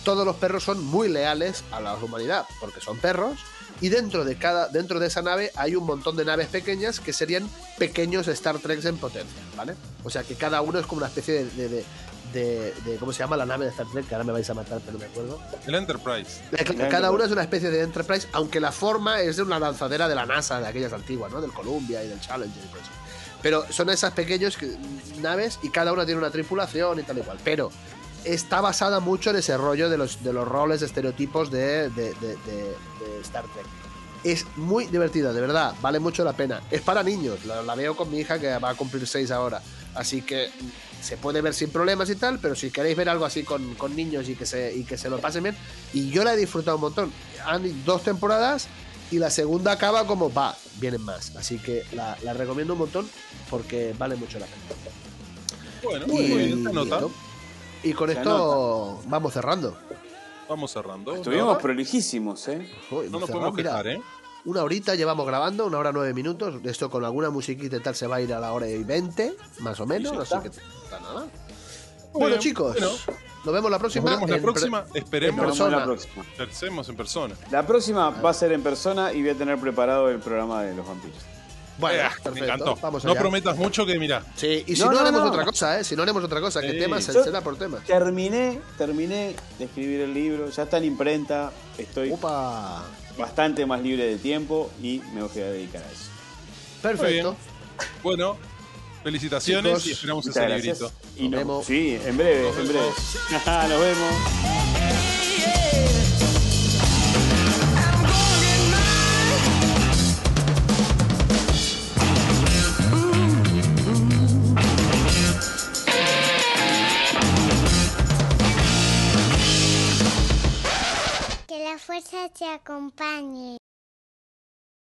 Todos los perros son muy leales a la humanidad porque son perros y dentro de cada dentro de esa nave hay un montón de naves pequeñas que serían pequeños Star Treks en potencia, ¿vale? O sea que cada uno es como una especie de, de- de- de- de- ¿cómo se llama la nave de Star Trek? Que ahora me vais a matar, pero no me acuerdo. El Enterprise. Cada uno es una especie de Enterprise, aunque la forma es de una lanzadera de la NASA, de aquellas antiguas, ¿no? Del Columbia y del Challenger y todo eso. Pero son esas pequeñas que- naves y cada una tiene una tripulación y tal y cual. Pero está basada mucho en ese rollo de los, de los roles, estereotipos de- de- de Star Trek. Es muy divertida, de verdad, vale mucho la pena. Es para niños, la, la veo con mi hija que va a cumplir 6 ahora. Así que se puede ver sin problemas y tal, pero si queréis ver algo así con, con niños y que, se, y que se lo pasen bien, y yo la he disfrutado un montón. Han dos temporadas y la segunda acaba como va, vienen más. Así que la, la recomiendo un montón porque vale mucho la pena. Bueno, muy bien, nota. esto- y con Se esto vamos cerrando. Vamos cerrando. Estuvimos prolijísimos, ¿eh? Uy, No nos podemos quejar, ¿eh? Una horita llevamos grabando, una hora nueve minutos. Esto con alguna musiquita y tal se va a ir a la hora y veinte, más o menos. Así está. que está nada. Bueno, Bueno, chicos, bueno. nos vemos la Nos próxima. la en próxima. Nos Esperemos vemos persona. la próxima. en persona. La próxima va a ser en persona y voy a tener preparado el programa de los vampiros. Bueno, Eh, perfecto. me encantó. Vamos no prometas mucho que mira. Sí, y si No, no, no, haremos no. otra cosa, ¿eh? Si no haremos otra cosa, que Sí. temas Yo- será por temas. Terminé, terminé de escribir el libro, ya está en imprenta, estoy Opa. bastante más libre de tiempo y me voy a dedicar a eso. Perfecto. Bueno, felicitaciones Chicos, y esperamos ese gracias. librito. Y Nos nos- vemos. Sí, en breve, Nos en breve. vemos. Nos vemos. fuerza te acompañe.